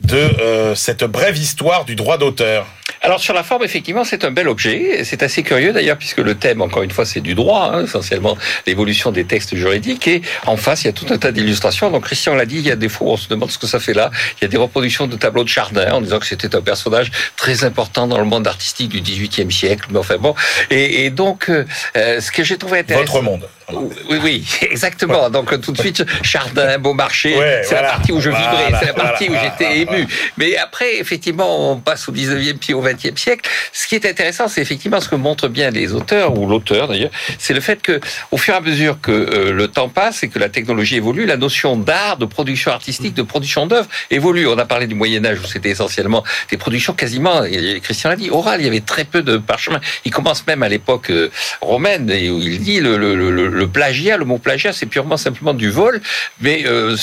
de euh, cette brève histoire du droit d'auteur? Alors sur la forme, effectivement, c'est un bel objet. C'est assez curieux d'ailleurs, puisque le thème, encore une fois, c'est du droit, hein, essentiellement l'évolution des textes juridiques. Et en face, il y a tout un tas d'illustrations. Donc Christian l'a dit, il y a des fois, on se demande ce que ça fait là. Il y a des reproductions de tableaux de Chardin, en disant que c'était un personnage très important dans le monde artistique du XVIIIe siècle. Mais enfin bon. Et, et donc, euh, ce que j'ai trouvé intéressant... Votre monde. Oui, oui, exactement. Donc tout de suite, Chardin, Beaumarchais, Ouais, c'est voilà. la partie où je vibrais, Voilà, c'est la partie voilà, où j'étais ému. Mais après, effectivement, on passe au 19e puis au 20e siècle. Ce qui est intéressant, c'est effectivement ce que montrent bien les auteurs, ou l'auteur d'ailleurs, c'est le fait que, au fur et à mesure que euh, le temps passe et que la technologie évolue, la notion d'art, de production artistique, de production d'œuvre évolue. On a parlé du Moyen-Âge où c'était essentiellement des productions quasiment, et Christian l'a dit, orales. Il y avait très peu de parchemin. Il commence même à l'époque euh, romaine et où il dit le, le, le, le plagiat, le mot plagiat, c'est purement simplement du vol, mais euh,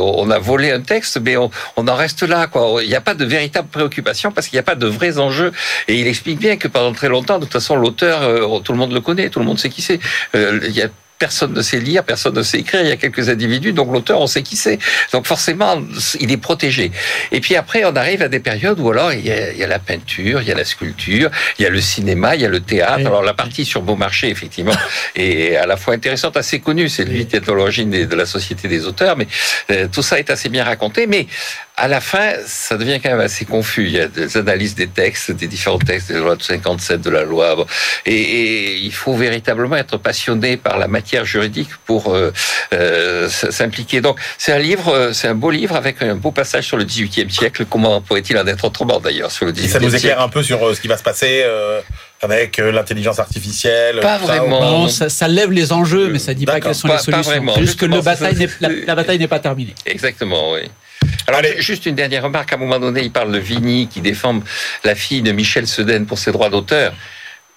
on a volé un texte, mais on, on en reste là. Quoi. Il n'y a pas de véritable préoccupation parce qu'il n'y a pas de vrais enjeux. Et il explique bien que pendant très longtemps, de toute façon, l'auteur, euh, tout le monde le connaît, tout le monde sait qui c'est. Euh, Il y a Personne ne sait lire, personne ne sait écrire. Il y a quelques individus, donc l'auteur, on sait qui c'est. Donc forcément, il est protégé. Et puis après, on arrive à des périodes où alors il y a, il y a la peinture, il y a la sculpture, il y a le cinéma, il y a le théâtre. Oui. Alors la partie sur Beaumarchais, effectivement, est à la fois intéressante, assez connue. C'est lui qui est à l'origine de la Société des auteurs, mais euh, tout ça est assez bien raconté. Mais à la fin, ça devient quand même assez confus. Il y a des analyses des textes, des différents textes, de la loi de 57, de la loi. bon. Et, et il faut véritablement être passionné par la matière juridique pour euh, euh, s'impliquer. Donc, c'est un livre, euh, c'est un beau livre avec un beau passage sur le XVIIIe siècle. Comment pourrait-il en être autrement d'ailleurs sur le Et XVIIIe ça nous siècle éclaire un peu sur ce qui va se passer euh, avec l'intelligence artificielle. Pas ça, vraiment. ou pas Non, ça, ça lève les enjeux, mais ça dit pas quelles sont Pas- les pas solutions. vraiment. Juste que le bataille la, la bataille n'est pas terminée. Exactement, oui. Alors, Allez. juste une dernière remarque. À un moment donné, il parle de Vigny qui défend la fille de Michel Sedaine pour ses droits d'auteur.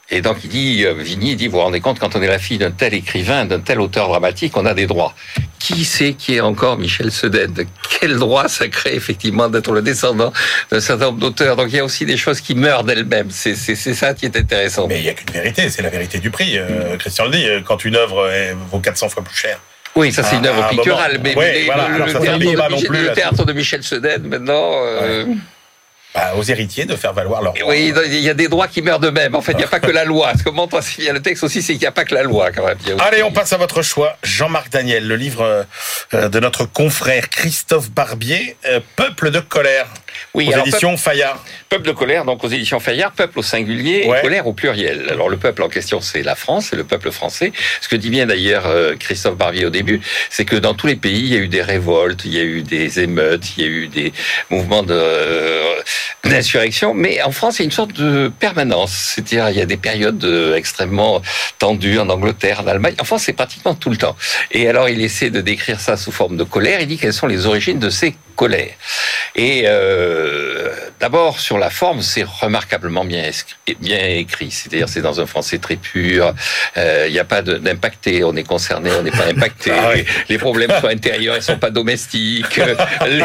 Et donc, il dit, euh, Vigny, dit, vous vous rendez compte, quand on est la fille d'un tel écrivain, d'un tel auteur dramatique, on a des droits. Qui c'est qui est encore Michel Sedaine? Quel droit ça crée, effectivement, d'être le descendant d'un certain nombre d'auteurs? Donc, il y a aussi des choses qui meurent d'elles-mêmes. C'est ça qui est intéressant. Mais il n'y a qu'une vérité, c'est la vérité du prix. Euh, Christian le dit, euh, quand une œuvre vaut 400 fois plus cher. Oui, ça, c'est une œuvre picturale. Mais, le, théâtre, de Michel, Sedaine, maintenant... euh, Bah, aux héritiers de faire valoir leur droit. Oui, il y a des droits qui meurent de même. En fait, il n'y a pas que la loi. Ce que montre bien le texte aussi, c'est qu'il n'y a pas que la loi quand même. Aussi- Allez, on passe à votre choix. Jean-Marc Daniel, le livre euh, de notre confrère Christophe Barbier, euh, Peuple de colère, Oui, aux alors, éditions Fayard. peuple, peuple de colère, donc aux éditions Fayard, peuple au singulier Ouais. et colère au pluriel. Alors le peuple en question, c'est la France, c'est le peuple français. Ce que dit bien d'ailleurs euh, Christophe Barbier au début, c'est que dans tous les pays, il y a eu des révoltes, il y a eu des émeutes, il y a eu des mouvements de euh, d'insurrection, mais en France, il y a une sorte de permanence. C'est-à-dire, il y a des périodes euh, extrêmement tendues en Angleterre, en Allemagne. En France, c'est pratiquement tout le temps. Et alors, il essaie de décrire ça sous forme de colère. Il dit quelles sont les origines de ces colères. Et euh, d'abord, sur la forme, c'est remarquablement bien, écrit. C'est-à-dire, c'est dans un français très pur. Euh, Il n'y a pas d'impacté. On est concerné, on n'est pas impacté. Ah oui. Les problèmes sont intérieurs, ils sont pas domestiques. Euh, les,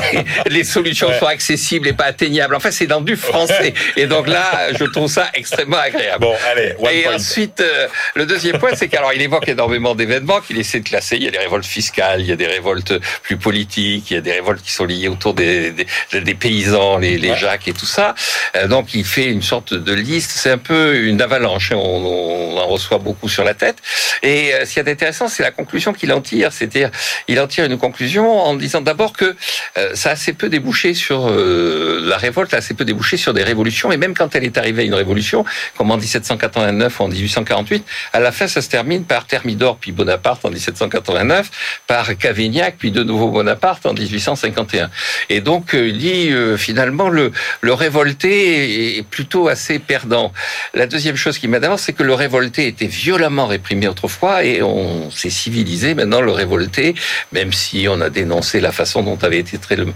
les solutions Ouais. sont accessibles et pas atteignables. Enfin, c'est dans du français. Et donc là, je trouve ça extrêmement agréable. Bon, allez, one Et point. ensuite, euh, le deuxième point, c'est qu'alors il évoque énormément d'événements qu'il essaie de classer. Il y a des révoltes fiscales, il y a des révoltes plus politiques, il y a des révoltes qui sont liées autour des, des, des paysans, les, les Ouais. Jacques et tout ça. Euh, donc il fait une sorte de liste. C'est un peu une avalanche. hein. On, en reçoit beaucoup sur la tête. Et euh, ce qui est intéressant, c'est la conclusion qu'il en tire. C'est-à-dire, il en tire une conclusion en disant d'abord que euh, ça a assez peu débouché sur la révolte, a assez peu débouché sur des révolutions. Et même quand elle est arrivée à une révolution, comme en 1789 ou en 1848, à la fin, ça se termine par Thermidor puis Bonaparte en 1789, par Cavaignac puis de nouveau Bonaparte en 1851. Et donc, il dit finalement le, le révolté est plutôt assez perdant. La deuxième chose qui m'avance, c'est que le révolté était violemment réprimé autrefois et on s'est civilisé maintenant le révolté, même si on a dénoncé la façon dont avait été traité le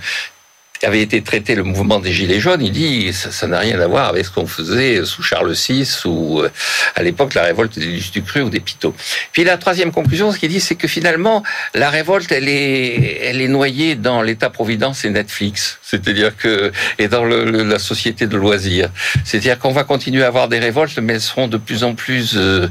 avait été traité le mouvement des Gilets jaunes, il dit ça n'a rien à voir avec ce qu'on faisait sous Charles VI ou euh, à l'époque la révolte des Luce du Cru ou des Pitot. Puis la troisième conclusion, ce qu'il dit, c'est que finalement la révolte, elle est, elle est noyée dans l'État-providence et Netflix. C'est-à-dire que et dans le, le- la société de loisirs, c'est-à-dire qu'on va continuer à avoir des révoltes, mais elles seront de plus en plus euh,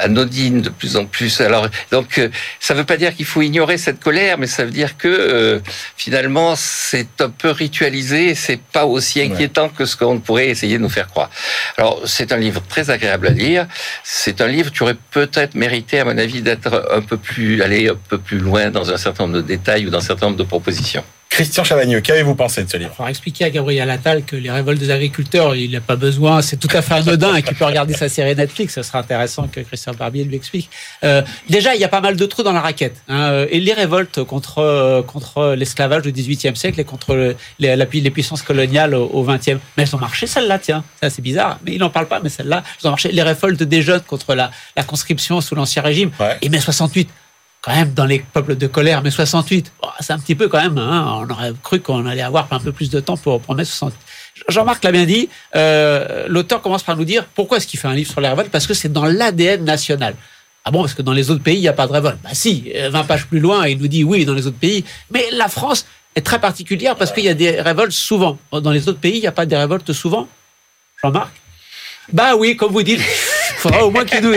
anodines, de plus en plus. Alors donc euh, ça ne veut pas dire qu'il faut ignorer cette colère, mais ça veut dire que euh, finalement c'est un peu ritualisé, et c'est pas aussi inquiétant que ce qu'on pourrait essayer de nous faire croire. Alors c'est un livre très agréable à lire. C'est un livre qui aurait peut-être mérité, à mon avis, d'être un peu plus aller un peu plus loin dans un certain nombre de détails ou dans un certain nombre de propositions. Christian Chavagneux, qu'avez-vous pensé de ce livre Il faudra expliquer à Gabriel Attal que les révoltes des agriculteurs, il n'a pas besoin, c'est tout à fait anodin et qu'il peut regarder sa série Netflix. Ce sera intéressant que Christian Barbier lui explique. Euh, déjà, il y a pas mal de trous dans la raquette. hein, et les révoltes contre euh, contre l'esclavage du XVIIIe siècle et contre le- les, la pu- les puissances coloniales au au XXe. Mais elles ont marché, celles-là, tiens. Ça, c'est bizarre. Mais il n'en parle pas, mais celles-là, elles ont marché. Les révoltes des jeunes contre la, la conscription sous l'Ancien Régime. Ouais. Et mai 68, quand même, dans les peuples de colère, mai 68, oh, c'est un petit peu quand même, hein, on aurait cru qu'on allait avoir un peu plus de temps pour, pour mai 68. Jean-Marc l'a bien dit, euh, l'auteur commence par nous dire pourquoi est-ce qu'il fait un livre sur les révoltes? Parce que c'est dans l'ADN national. Ah bon, parce que dans les autres pays, il n'y a pas de révolte. Bah si, euh, 20 pages plus loin, il nous dit oui, dans les autres pays. Mais la France est très particulière parce qu'il y a des révoltes souvent. Dans les autres pays, il n'y a pas des révoltes souvent? Jean-Marc? Bah oui, comme vous dites, faudra au moins qu'il nous...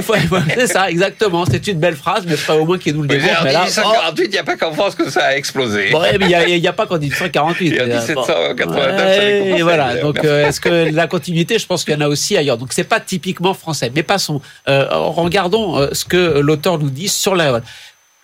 C'est ça, exactement. C'est une belle phrase, mais il faudra au moins qu'il nous le démontre. en Mais là, oh, 1848, il n'y a pas qu'en France que ça a explosé. Bon, mais il n'y a, pas qu'en 1848. Et en Euh, 1789, Ouais, et voilà. Donc, euh, est-ce que la continuité, je pense qu'il y en a aussi ailleurs. Donc, c'est pas typiquement français. Mais passons. Euh, regardons euh, ce que l'auteur nous dit sur la révolte.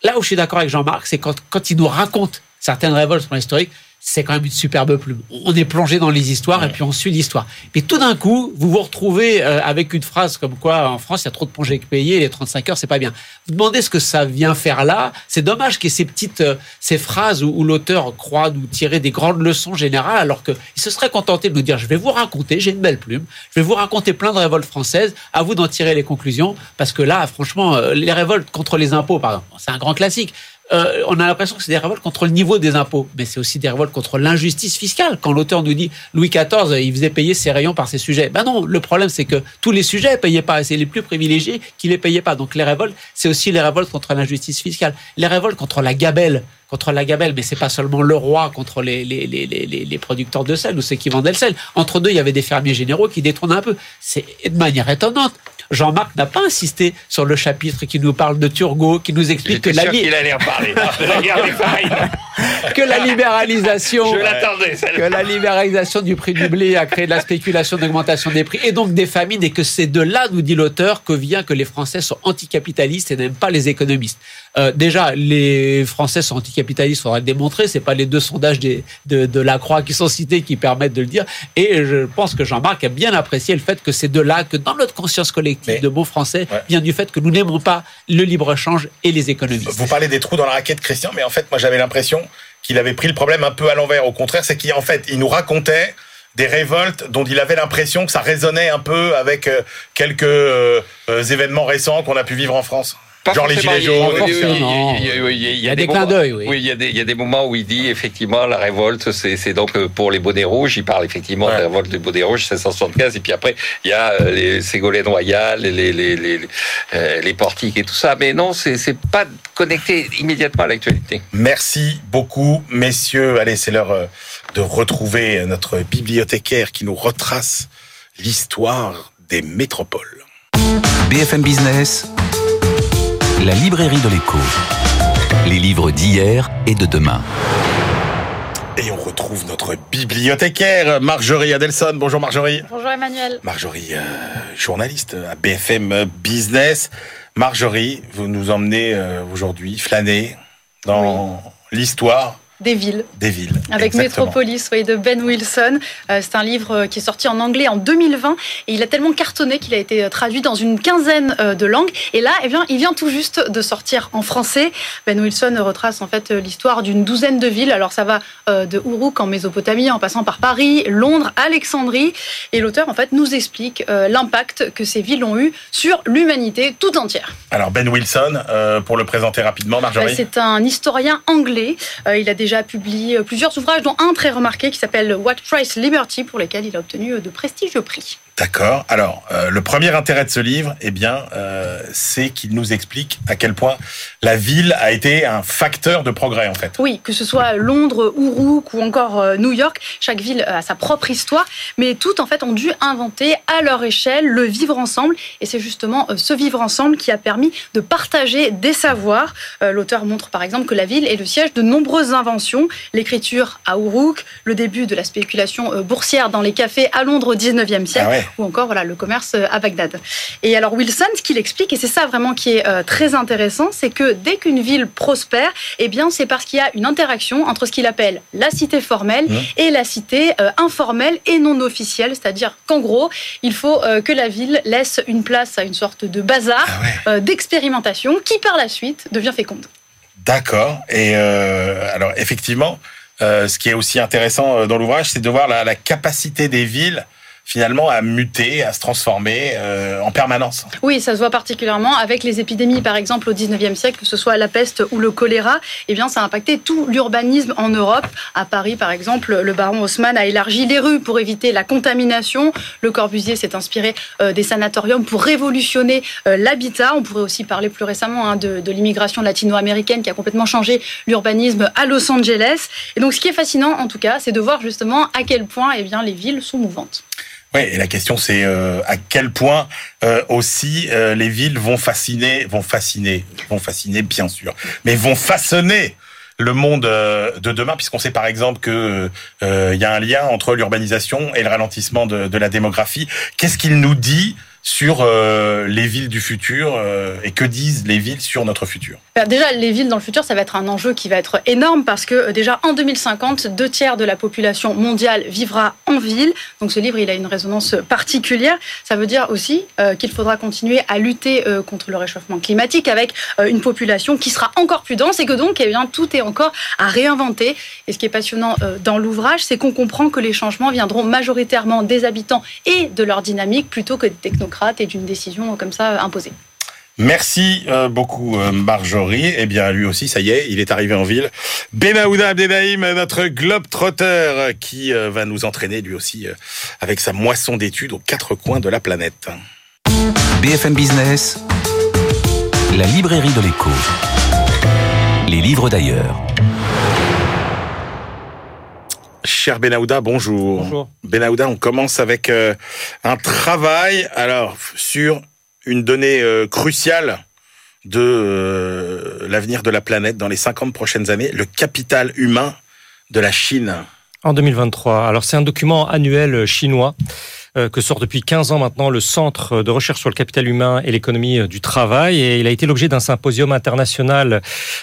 Là où je suis d'accord avec Jean-Marc, c'est quand, quand il nous raconte certaines révoltes sur l'historique, c'est quand même une superbe plume. On est plongé dans les histoires et puis on suit l'histoire. Mais tout d'un coup, vous vous retrouvez euh, avec une phrase comme quoi en France, il y a trop de congés payés, les 35 heures, c'est pas bien. Vous demandez ce que ça vient faire là. C'est dommage qu'il y ait ces petites, euh, ces phrases où, où l'auteur croit nous tirer des grandes leçons générales, alors qu'il se serait contenté de nous dire, je vais vous raconter, j'ai une belle plume, je vais vous raconter plein de révoltes françaises, à vous d'en tirer les conclusions, parce que là, franchement, euh, les révoltes contre les impôts, par exemple, c'est un grand classique. Euh, on a l'impression que c'est des révoltes contre le niveau des impôts, mais c'est aussi des révoltes contre l'injustice fiscale. Quand l'auteur nous dit Louis XIV, il faisait payer ses rayons par ses sujets. Ben non, le problème c'est que tous les sujets payaient pas, et c'est les plus privilégiés qui les payaient pas. Donc les révoltes, c'est aussi les révoltes contre l'injustice fiscale, les révoltes contre la gabelle, contre la gabelle, mais c'est pas seulement le roi contre les, les, les- les producteurs de sel ou ceux qui vendaient le sel. Entre deux, il y avait des fermiers généraux qui détournaient un peu. C'est de manière étonnante. Jean-Marc n'a pas insisté sur le chapitre qui nous parle de Turgot, qui nous explique que la, li- allait en parler. que la libéralisation Je que la libéralisation du prix du blé a créé de la spéculation d'augmentation des prix et donc des famines et que c'est de là, nous dit l'auteur, que vient que les Français sont anticapitalistes et n'aiment pas les économistes. Euh, déjà, les Français sont anticapitalistes, faudrait le démontrer. C'est pas les deux sondages des- de, de la Croix qui sont cités qui permettent de le dire. Et je pense que Jean-Marc a bien apprécié le fait que c'est de là que dans notre conscience collective Mais- de bons Français Ouais. vient du fait que nous n'aimons pas le libre-échange et les économistes. Vous parlez des trous dans la raquette, Christian, mais en fait, moi, j'avais l'impression qu'il avait pris le problème un peu à l'envers. Au contraire, c'est qu'en fait, il nous racontait des révoltes dont il avait l'impression que ça résonnait un peu avec euh, quelques euh, euh, événements récents qu'on a pu vivre en France. Pas Genre les gilets il y a- jaunes, il y a- des clins moments- d'œil, oui. il y a des, il y a des moments où il dit effectivement la révolte, c'est donc euh, pour les bonnets rouges. Il parle effectivement de la révolte des bonnets rouges, 1675. Et puis après, il y a euh, les Ségolènes royales, les, les, les, les, euh, les portiques et tout ça. Mais non, c'est pas connecté immédiatement à l'actualité. Merci beaucoup, messieurs. Allez, c'est l'heure de retrouver notre bibliothécaire qui nous retrace l'histoire des métropoles. BFM Business, la librairie de l'écho. Les livres d'hier et de demain. Et on retrouve notre bibliothécaire, Marjorie Adelson. Bonjour Marjorie. Bonjour Emmanuel. Marjorie, euh, journaliste à BFM Business. Marjorie, vous nous emmenez euh, aujourd'hui flâner dans l'histoire Des villes. des villes. Avec Exactement. Metropolis oui, de Ben Wilson. Euh, c'est un livre euh, qui est sorti en anglais en 2020 et il a tellement cartonné qu'il a été euh, traduit dans une quinzaine de langues. Et là, eh bien, il vient tout juste de sortir en français. Ben Wilson retrace en fait l'histoire d'une douzaine de villes. Alors ça va de Uruk en Mésopotamie en passant par Paris, Londres, Alexandrie. Et l'auteur en fait nous explique l'impact que ces villes ont eu sur l'humanité tout entière. Alors Ben Wilson, pour le présenter rapidement, Marjorie. C'est un historien anglais. Il a déjà publié euh, plusieurs ouvrages, dont un très remarqué qui s'appelle What Price Liberty, pour lesquels il a obtenu euh, de prestigieux prix. D'accord. Alors, euh, le premier intérêt de ce livre, eh bien, euh, c'est qu'il nous explique à quel point la ville a été un facteur de progrès, en fait. Oui, que ce soit Londres, Uruk ou encore euh, New York, chaque ville a sa propre histoire, mais toutes, en fait, ont dû inventer à leur échelle le vivre ensemble. Et c'est justement ce vivre ensemble qui a permis de partager des savoirs. L'auteur montre, par exemple, que la ville est le siège de nombreuses inventions. L'écriture à Uruk, le début de la spéculation boursière dans les cafés à Londres au 19e siècle. Ah ouais. Ou encore voilà le commerce euh, à Bagdad. Et alors Wilson, ce qu'il explique, et c'est ça vraiment qui est euh, très intéressant, c'est que dès qu'une ville prospère, eh bien c'est parce qu'il y a une interaction entre ce qu'il appelle la cité formelle Mmh. et la cité euh, informelle et non officielle, c'est-à-dire qu'en gros, il faut euh, que la ville laisse une place à une sorte de bazar Ah ouais. d'expérimentation qui par la suite devient féconde. D'accord. Et alors, effectivement, ce qui est aussi intéressant dans l'ouvrage, c'est de voir la, la capacité des villes finalement à muter, à se transformer euh, en permanence. Oui, ça se voit particulièrement avec les épidémies, par exemple, au 19e siècle, que ce soit la peste ou le choléra. Eh bien, ça a impacté tout l'urbanisme en Europe. À Paris, par exemple, le baron Haussmann a élargi les rues pour éviter la contamination. Le Corbusier s'est inspiré euh, des sanatoriums pour révolutionner euh, l'habitat. On pourrait aussi parler plus récemment hein, de, l'immigration latino-américaine qui a complètement changé l'urbanisme à Los Angeles. Et donc, ce qui est fascinant, en tout cas, c'est de voir justement à quel point eh bien, les villes sont mouvantes. Oui, et la question c'est euh, à quel point euh, aussi euh, les villes vont fasciner, vont fasciner, vont fasciner bien sûr, mais vont façonner le monde euh, de demain, puisqu'on sait par exemple que euh, il y a un lien entre l'urbanisation et le ralentissement de, de la démographie. Qu'est-ce qu'il nous dit sur euh, les villes du futur euh, et que disent les villes sur notre futur Alors Déjà, les villes dans le futur, ça va être un enjeu qui va être énorme parce que euh, déjà en 2050, deux tiers de la population mondiale vivra en ville. Donc ce livre, il a une résonance particulière. Ça veut dire aussi qu'il faudra continuer à lutter contre le réchauffement climatique avec une population qui sera encore plus dense et que donc, eh bien, tout est encore à réinventer. Et ce qui est passionnant dans l'ouvrage, c'est qu'on comprend que les changements viendront majoritairement des habitants et de leur dynamique plutôt que des technocrates et d'une décision comme ça euh, imposée. Merci euh, beaucoup euh, Marjorie. Eh bien lui aussi, ça y est, il est arrivé en ville. Benaouda Abdelhaim, notre globe trotter, qui va nous entraîner lui aussi avec sa moisson d'études aux quatre coins de la planète. BFM Business, la librairie de l'écho. Les livres d'ailleurs. Cher Benaouda, bonjour. Bonjour. Benaouda, on commence avec euh, un travail alors sur une donnée euh, cruciale de euh, l'avenir de la planète dans les 50 prochaines années, le capital humain de la Chine. En 2023. Alors c'est un document annuel chinois que sort depuis 15 ans maintenant le Centre de recherche sur le capital humain et l'économie euh, du travail. Et il a été l'objet d'un symposium international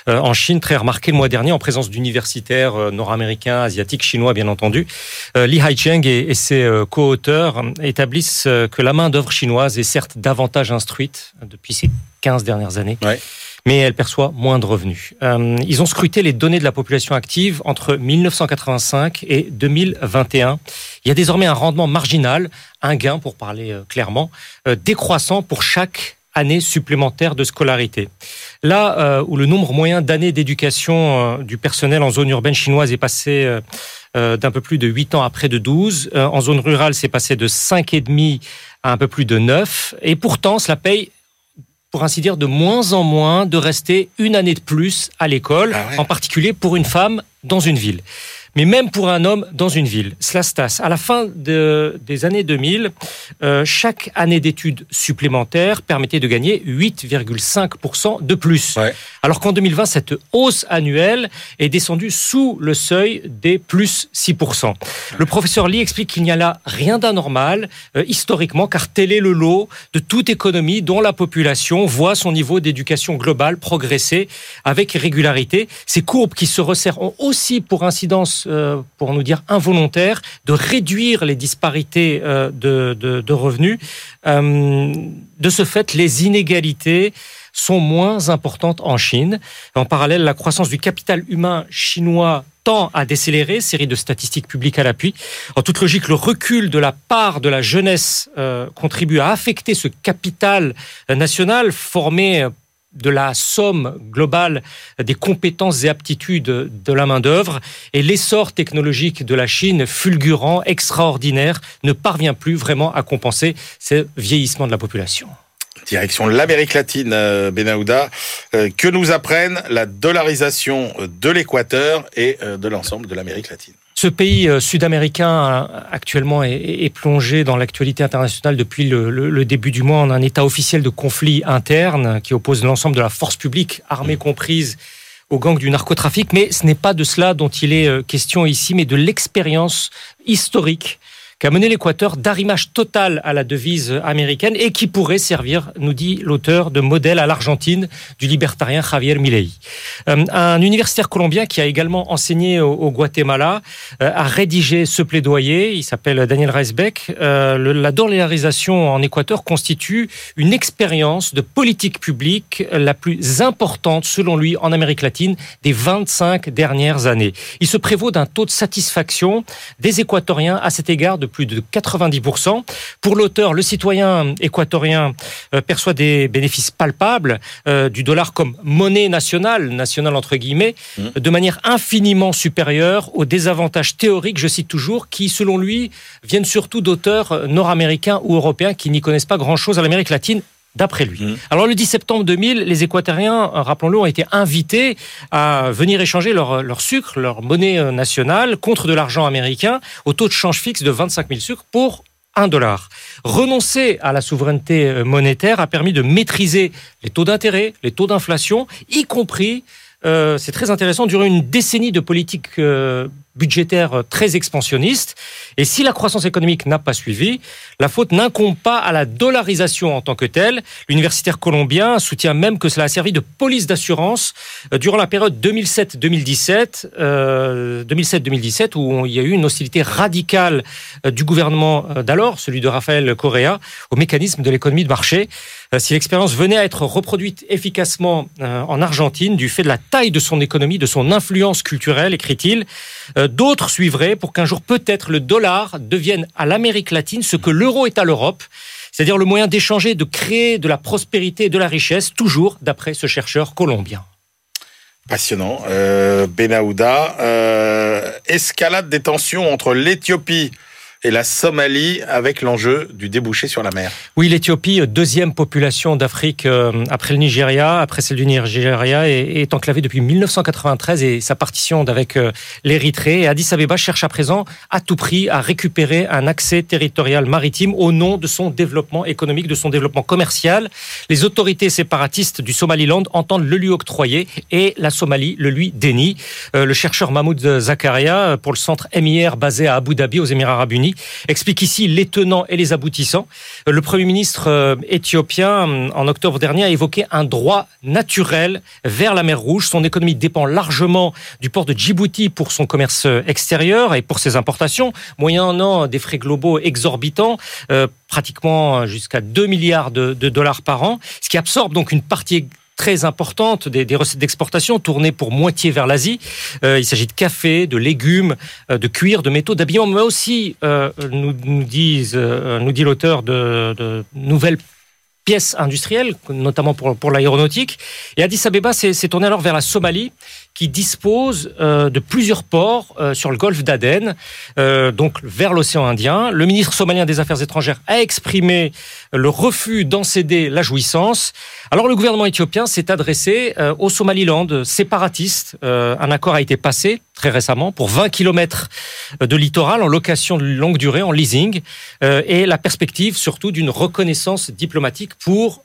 euh, en Chine très remarqué le mois dernier en présence d'universitaires euh, nord-américains, asiatiques, chinois bien entendu. Euh, Li Haicheng et, ses euh, co-auteurs établissent euh, que la main-d'œuvre chinoise est certes davantage instruite depuis ces 15 dernières années. Ouais. Mais elle perçoit moins de revenus. Euh, ils ont scruté les données de la population active entre 1985 et 2021. Il y a désormais un rendement marginal, un gain pour parler euh, clairement, euh, décroissant pour chaque année supplémentaire de scolarité. Là où le nombre moyen d'années d'éducation du personnel en zone urbaine chinoise est passé d'un peu plus de 8 ans à près de 12, euh, en zone rurale c'est passé de 5,5 à un peu plus de 9, et pourtant cela paye pour ainsi dire, de moins en moins de rester une année de plus à l'école, Ah ouais. en particulier pour une femme dans une ville. Mais même pour un homme dans une ville, cela se tasse. À la fin de- des années 2000, euh, chaque année d'études supplémentaires permettait de gagner 8,5% de plus. Ouais. Alors qu'en 2020, cette hausse annuelle est descendue sous le seuil des plus 6%. Le professeur Lee explique qu'il n'y a là rien d'anormal euh, historiquement, car tel est le lot de toute économie dont la population voit son niveau d'éducation globale progresser avec régularité. Ces courbes qui se resserrent ont aussi pour incidence, euh, pour nous dire involontaire, de réduire les disparités euh, de, revenus. Euh, de ce fait, les inégalités sont moins importantes en Chine. En parallèle, la croissance du capital humain chinois tend à décélérer, série de statistiques publiques à l'appui. En toute logique, le recul de la part de la jeunesse contribue à affecter ce capital national formé de la somme globale des compétences et aptitudes de la main-d'œuvre. Et l'essor technologique de la Chine, fulgurant, extraordinaire, ne parvient plus vraiment à compenser ce vieillissement de la population. Direction l'Amérique latine, euh, Benahouda, euh, que nous apprenne la dollarisation de l'Équateur et euh, de l'ensemble de l'Amérique latine? Ce pays sud-américain actuellement est, plongé dans l'actualité internationale depuis le, début du mois en un état officiel de conflit interne qui oppose l'ensemble de la force publique, armée mm. comprise, au gang du narcotrafic. Mais ce n'est pas de cela dont il est question ici, mais de l'expérience historique qu'a mené l'Équateur d'arrimage total à la devise américaine et qui pourrait servir, nous dit l'auteur, de modèle à l'Argentine du libertarien Javier Milei. Euh, un universitaire colombien qui a également enseigné au, Guatemala euh, a rédigé ce plaidoyer. Il s'appelle Daniel Reisbeck. Euh, la dollarisation en Équateur constitue une expérience de politique publique la plus importante, selon lui, en Amérique latine des 25 dernières années. Il se prévaut d'un taux de satisfaction des Équatoriens à cet égard de plus de 90%. Pour l'auteur, le citoyen équatorien euh, perçoit des bénéfices palpables euh, du dollar comme monnaie nationale, nationale entre guillemets, mmh. de manière infiniment supérieure aux désavantages théoriques, je cite toujours, qui, selon lui, viennent surtout d'auteurs nord-américains ou européens qui n'y connaissent pas grand-chose à l'Amérique latine d'après lui. Mmh. Alors le 10 septembre 2000, les Équatoriens, rappelons-le, ont été invités à venir échanger leur, leur sucre, leur monnaie euh, nationale, contre de l'argent américain au taux de change fixe de 25 000 sucres pour 1 dollar. Renoncer à la souveraineté euh, monétaire a permis de maîtriser les taux d'intérêt, les taux d'inflation, y compris, euh, c'est très intéressant, durant une décennie de politique budgétaire très expansionniste. Et si la croissance économique n'a pas suivi, la faute n'incombe pas à la dollarisation en tant que telle. L'universitaire colombien soutient même que cela a servi de police d'assurance euh, durant la période 2007-2017, 2007-2017 euh, où il y a eu une hostilité radicale euh, du gouvernement d'alors, celui de Rafael Correa, au mécanisme de l'économie de marché. Si l'expérience venait à être reproduite efficacement en Argentine, du fait de la taille de son économie, de son influence culturelle, écrit-il, d'autres suivraient pour qu'un jour peut-être le dollar devienne à l'Amérique latine ce que l'euro est à l'Europe, c'est-à-dire le moyen d'échanger, de créer de la prospérité et de la richesse, toujours d'après ce chercheur colombien. Passionnant. Euh, Benahouda, euh, escalade des tensions entre l'Éthiopie et la Somalie avec l'enjeu du débouché sur la mer. Oui, l'Éthiopie, deuxième population d'Afrique euh, après le Nigeria, après celle du Nigeria, est, enclavée depuis 1993 et sa partition avec euh, l'Érythrée. Addis Abeba cherche à présent à tout prix à récupérer un accès territorial maritime au nom de son développement économique, de son développement commercial. Les autorités séparatistes du Somaliland entendent le lui octroyer et la Somalie le lui dénie. Euh, le chercheur Mahmoud Zakaria pour le centre MIR basé à Abu Dhabi aux Émirats arabes unis explique ici les tenants et les aboutissants. Euh, le Premier ministre euh, éthiopien, euh, en octobre dernier, a évoqué un droit naturel vers la mer Rouge. Son économie dépend largement du port de Djibouti pour son commerce extérieur et pour ses importations, moyennant des frais globaux exorbitants, pratiquement jusqu'à 2 milliards de dollars par an, ce qui absorbe donc une partie très importante des, recettes d'exportation tournées pour moitié vers l'Asie. Euh, il s'agit de café, de légumes, euh, de cuir, de métaux, d'habillement, mais aussi, euh, nous, nous, dit l'auteur de, de nouvelles pièces industrielles, notamment pour, pour l'aéronautique. Et Addis Abeba s'est tourné alors vers la Somalie, qui dispose euh, de plusieurs ports euh, sur le golfe d'Aden, euh, donc vers l'océan Indien. Le ministre somalien des Affaires étrangères a exprimé le refus d'en céder la jouissance. Alors le gouvernement éthiopien s'est adressé au Somaliland séparatiste. un accord a été passé très récemment pour 20 kilomètres de littoral en location de longue durée, en leasing, et la perspective surtout d'une reconnaissance diplomatique pour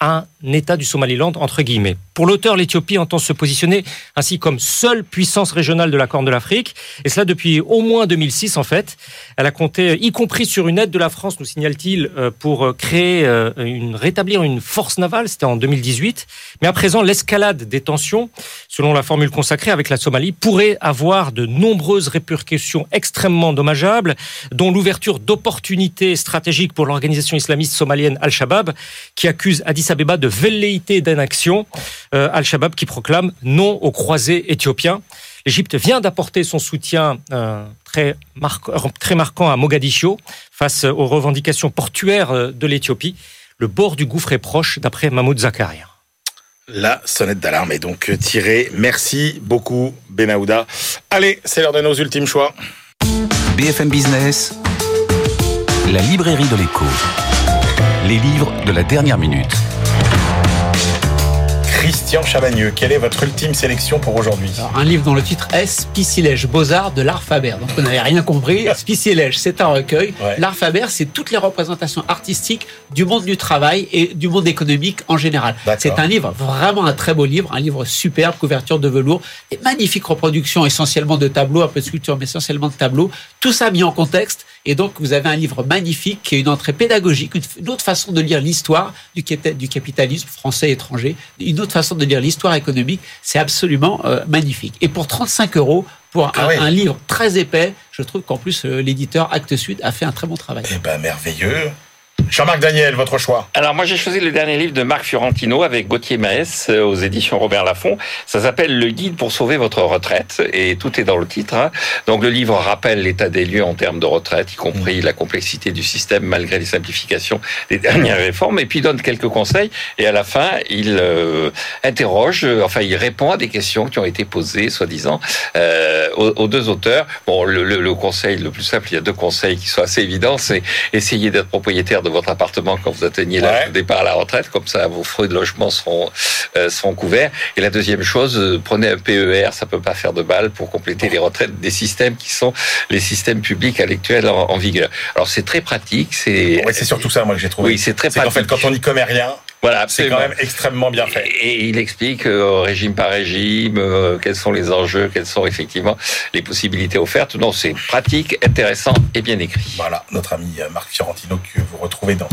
un État du Somaliland, entre guillemets. Pour l'auteur, l'Éthiopie entend se positionner ainsi comme seule puissance régionale de la Corne de l'Afrique, et cela depuis au moins 2006 en fait. Elle a compté, y compris sur une aide de la France, nous signale-t-il, euh, pour euh, créer, euh, une, rétablir une force navale, c'était en 2018. Mais à présent, l'escalade des tensions, selon la formule consacrée avec la Somalie, pourrait avoir de nombreuses répercussions extrêmement dommageables, dont l'ouverture d'opportunités stratégiques pour l'organisation islamiste somalienne Al-Shabaab, qui accuse Addis Abeba de velléité d'annexion. Euh, Al-Shabaab qui proclame non aux croisés éthiopiens. L'Égypte vient d'apporter son soutien euh, très, très marquant à Mogadiscio face aux revendications portuaires euh, de l'Éthiopie. Le bord du gouffre est proche, d'après Mahmoud Zakaria. La sonnette d'alarme est donc tirée. Merci beaucoup, Benahouda. Allez, c'est l'heure de nos ultimes choix. BFM Business, la librairie de l'écho. Les livres de la dernière minute. Christian Chavagneux, quelle est votre ultime sélection pour aujourd'hui? Un livre dont le titre est Spicilège, Beaux-Arts de l'art Faber. Donc, vous n'avez rien compris. Spicilège, c'est un recueil. Ouais. L'art Faber, c'est toutes les représentations artistiques du monde du travail et du monde économique en général. C'est un livre, vraiment un très beau livre, un livre superbe, couverture de velours, des magnifiques reproductions essentiellement de tableaux, un peu de sculpture, mais essentiellement de tableaux. Tout ça mis en contexte. Et donc, vous avez un livre magnifique qui est une entrée pédagogique, une, autre façon de lire l'histoire du, capita- du capitalisme français et étranger, une autre façon de lire l'histoire économique. C'est absolument euh, magnifique. Et pour 35 euros, pour Ah un, un livre très épais, je trouve qu'en plus, euh, l'éditeur Actes Sud a fait un très bon travail. Eh ben, merveilleux. Jean-Marc Daniel, votre choix Alors moi j'ai choisi le dernier livre de Marc Fiorentino avec Gauthier Maes euh, aux éditions Robert Laffont. Ça s'appelle Le guide pour sauver votre retraite et tout est dans le titre. hein. Donc le livre rappelle l'état des lieux en termes de retraite, y compris la complexité du système malgré les simplifications des dernières réformes. Et puis donne quelques conseils et à la fin il euh, interroge, euh, enfin il répond à des questions qui ont été posées soi-disant aux, deux auteurs. Bon le conseil le plus simple, il y a deux conseils qui sont assez évidents, c'est essayer d'être propriétaire de votre appartement quand vous atteignez l'âge Ouais. de départ à la retraite, comme ça vos frais de logement seront euh, seront couverts. Et la deuxième chose, euh, prenez un PER, ça peut pas faire de mal pour compléter les retraites des systèmes qui sont les systèmes publics actuels en, en vigueur. Alors c'est très pratique, c'est Oui, c'est surtout ça, moi, que j'ai trouvé. oui, c'est très pratique. fait, quand on n'y commet rien, voilà, c'est quand même extrêmement bien fait. Et il explique euh, régime par régime euh, quels sont les enjeux, quelles sont effectivement les possibilités offertes. Non, c'est pratique, intéressant et bien écrit. Voilà, notre ami euh, Marc Fiorentino que vous retrouvez dans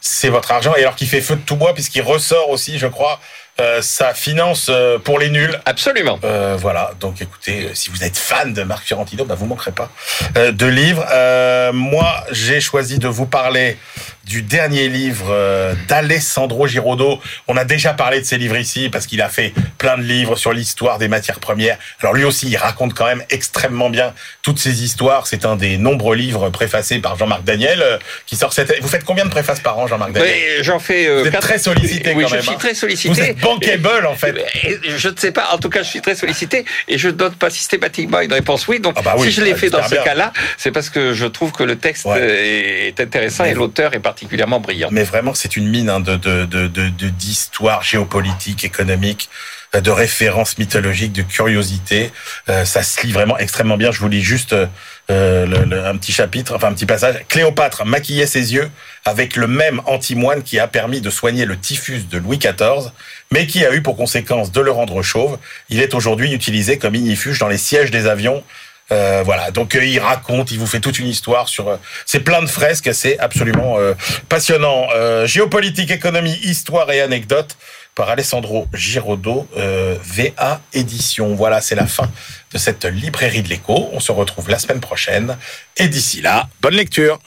C'est votre argent. Et alors qu'il fait feu de tout bois, puisqu'il ressort aussi, je crois, euh, sa finance euh, pour les nuls. Absolument. Euh, voilà, donc écoutez, euh, si vous êtes fan de Marc Fiorentino, bah, vous manquerez pas euh, de livres. Euh, moi, j'ai choisi de vous parler du dernier livre euh, d'Alessandro Giraudot. On a déjà parlé de ses livres ici parce qu'il a fait plein de livres sur l'histoire des matières premières. Alors lui aussi, il raconte quand même extrêmement bien toutes ces histoires. C'est un des nombreux livres préfacés par Jean-Marc Daniel euh, qui sort cette année. Vous faites combien de préfaces par an, Jean-Marc Daniel? j'en fais. euh, Vous êtes quatre- très sollicité Oui, quand je même, suis hein. très sollicité. Vous êtes bankable en fait. Je ne sais pas, en tout cas, je suis très sollicité et je ne donne pas systématiquement une réponse oui. Donc, Ah bah oui, si je l'ai bah, fait dans ce cas-là, c'est parce que je trouve que le texte Ouais. est intéressant Mais et l'auteur est particulièrement brillant. Mais vraiment, c'est une mine hein, de de de d'histoire géopolitique, économique, euh, de références mythologiques, de curiosité. Euh, ça se lit vraiment extrêmement bien. Je vous lis juste euh, euh, le- le- un petit chapitre, enfin un petit passage. Cléopâtre maquillait ses yeux avec le même antimoine qui a permis de soigner le typhus de Louis XIV, mais qui a eu pour conséquence de le rendre chauve. Il est aujourd'hui utilisé comme ignifuge dans les sièges des avions. Euh, voilà, donc euh, il raconte, il vous fait toute une histoire sur. euh, c'est plein de fresques, c'est absolument euh, passionnant. Euh, géopolitique, économie, histoire et anecdotes par Alessandro Giraudot, VA Édition. Voilà, c'est la fin de cette librairie de l'écho. On se retrouve la semaine prochaine. Et d'ici là, bonne lecture.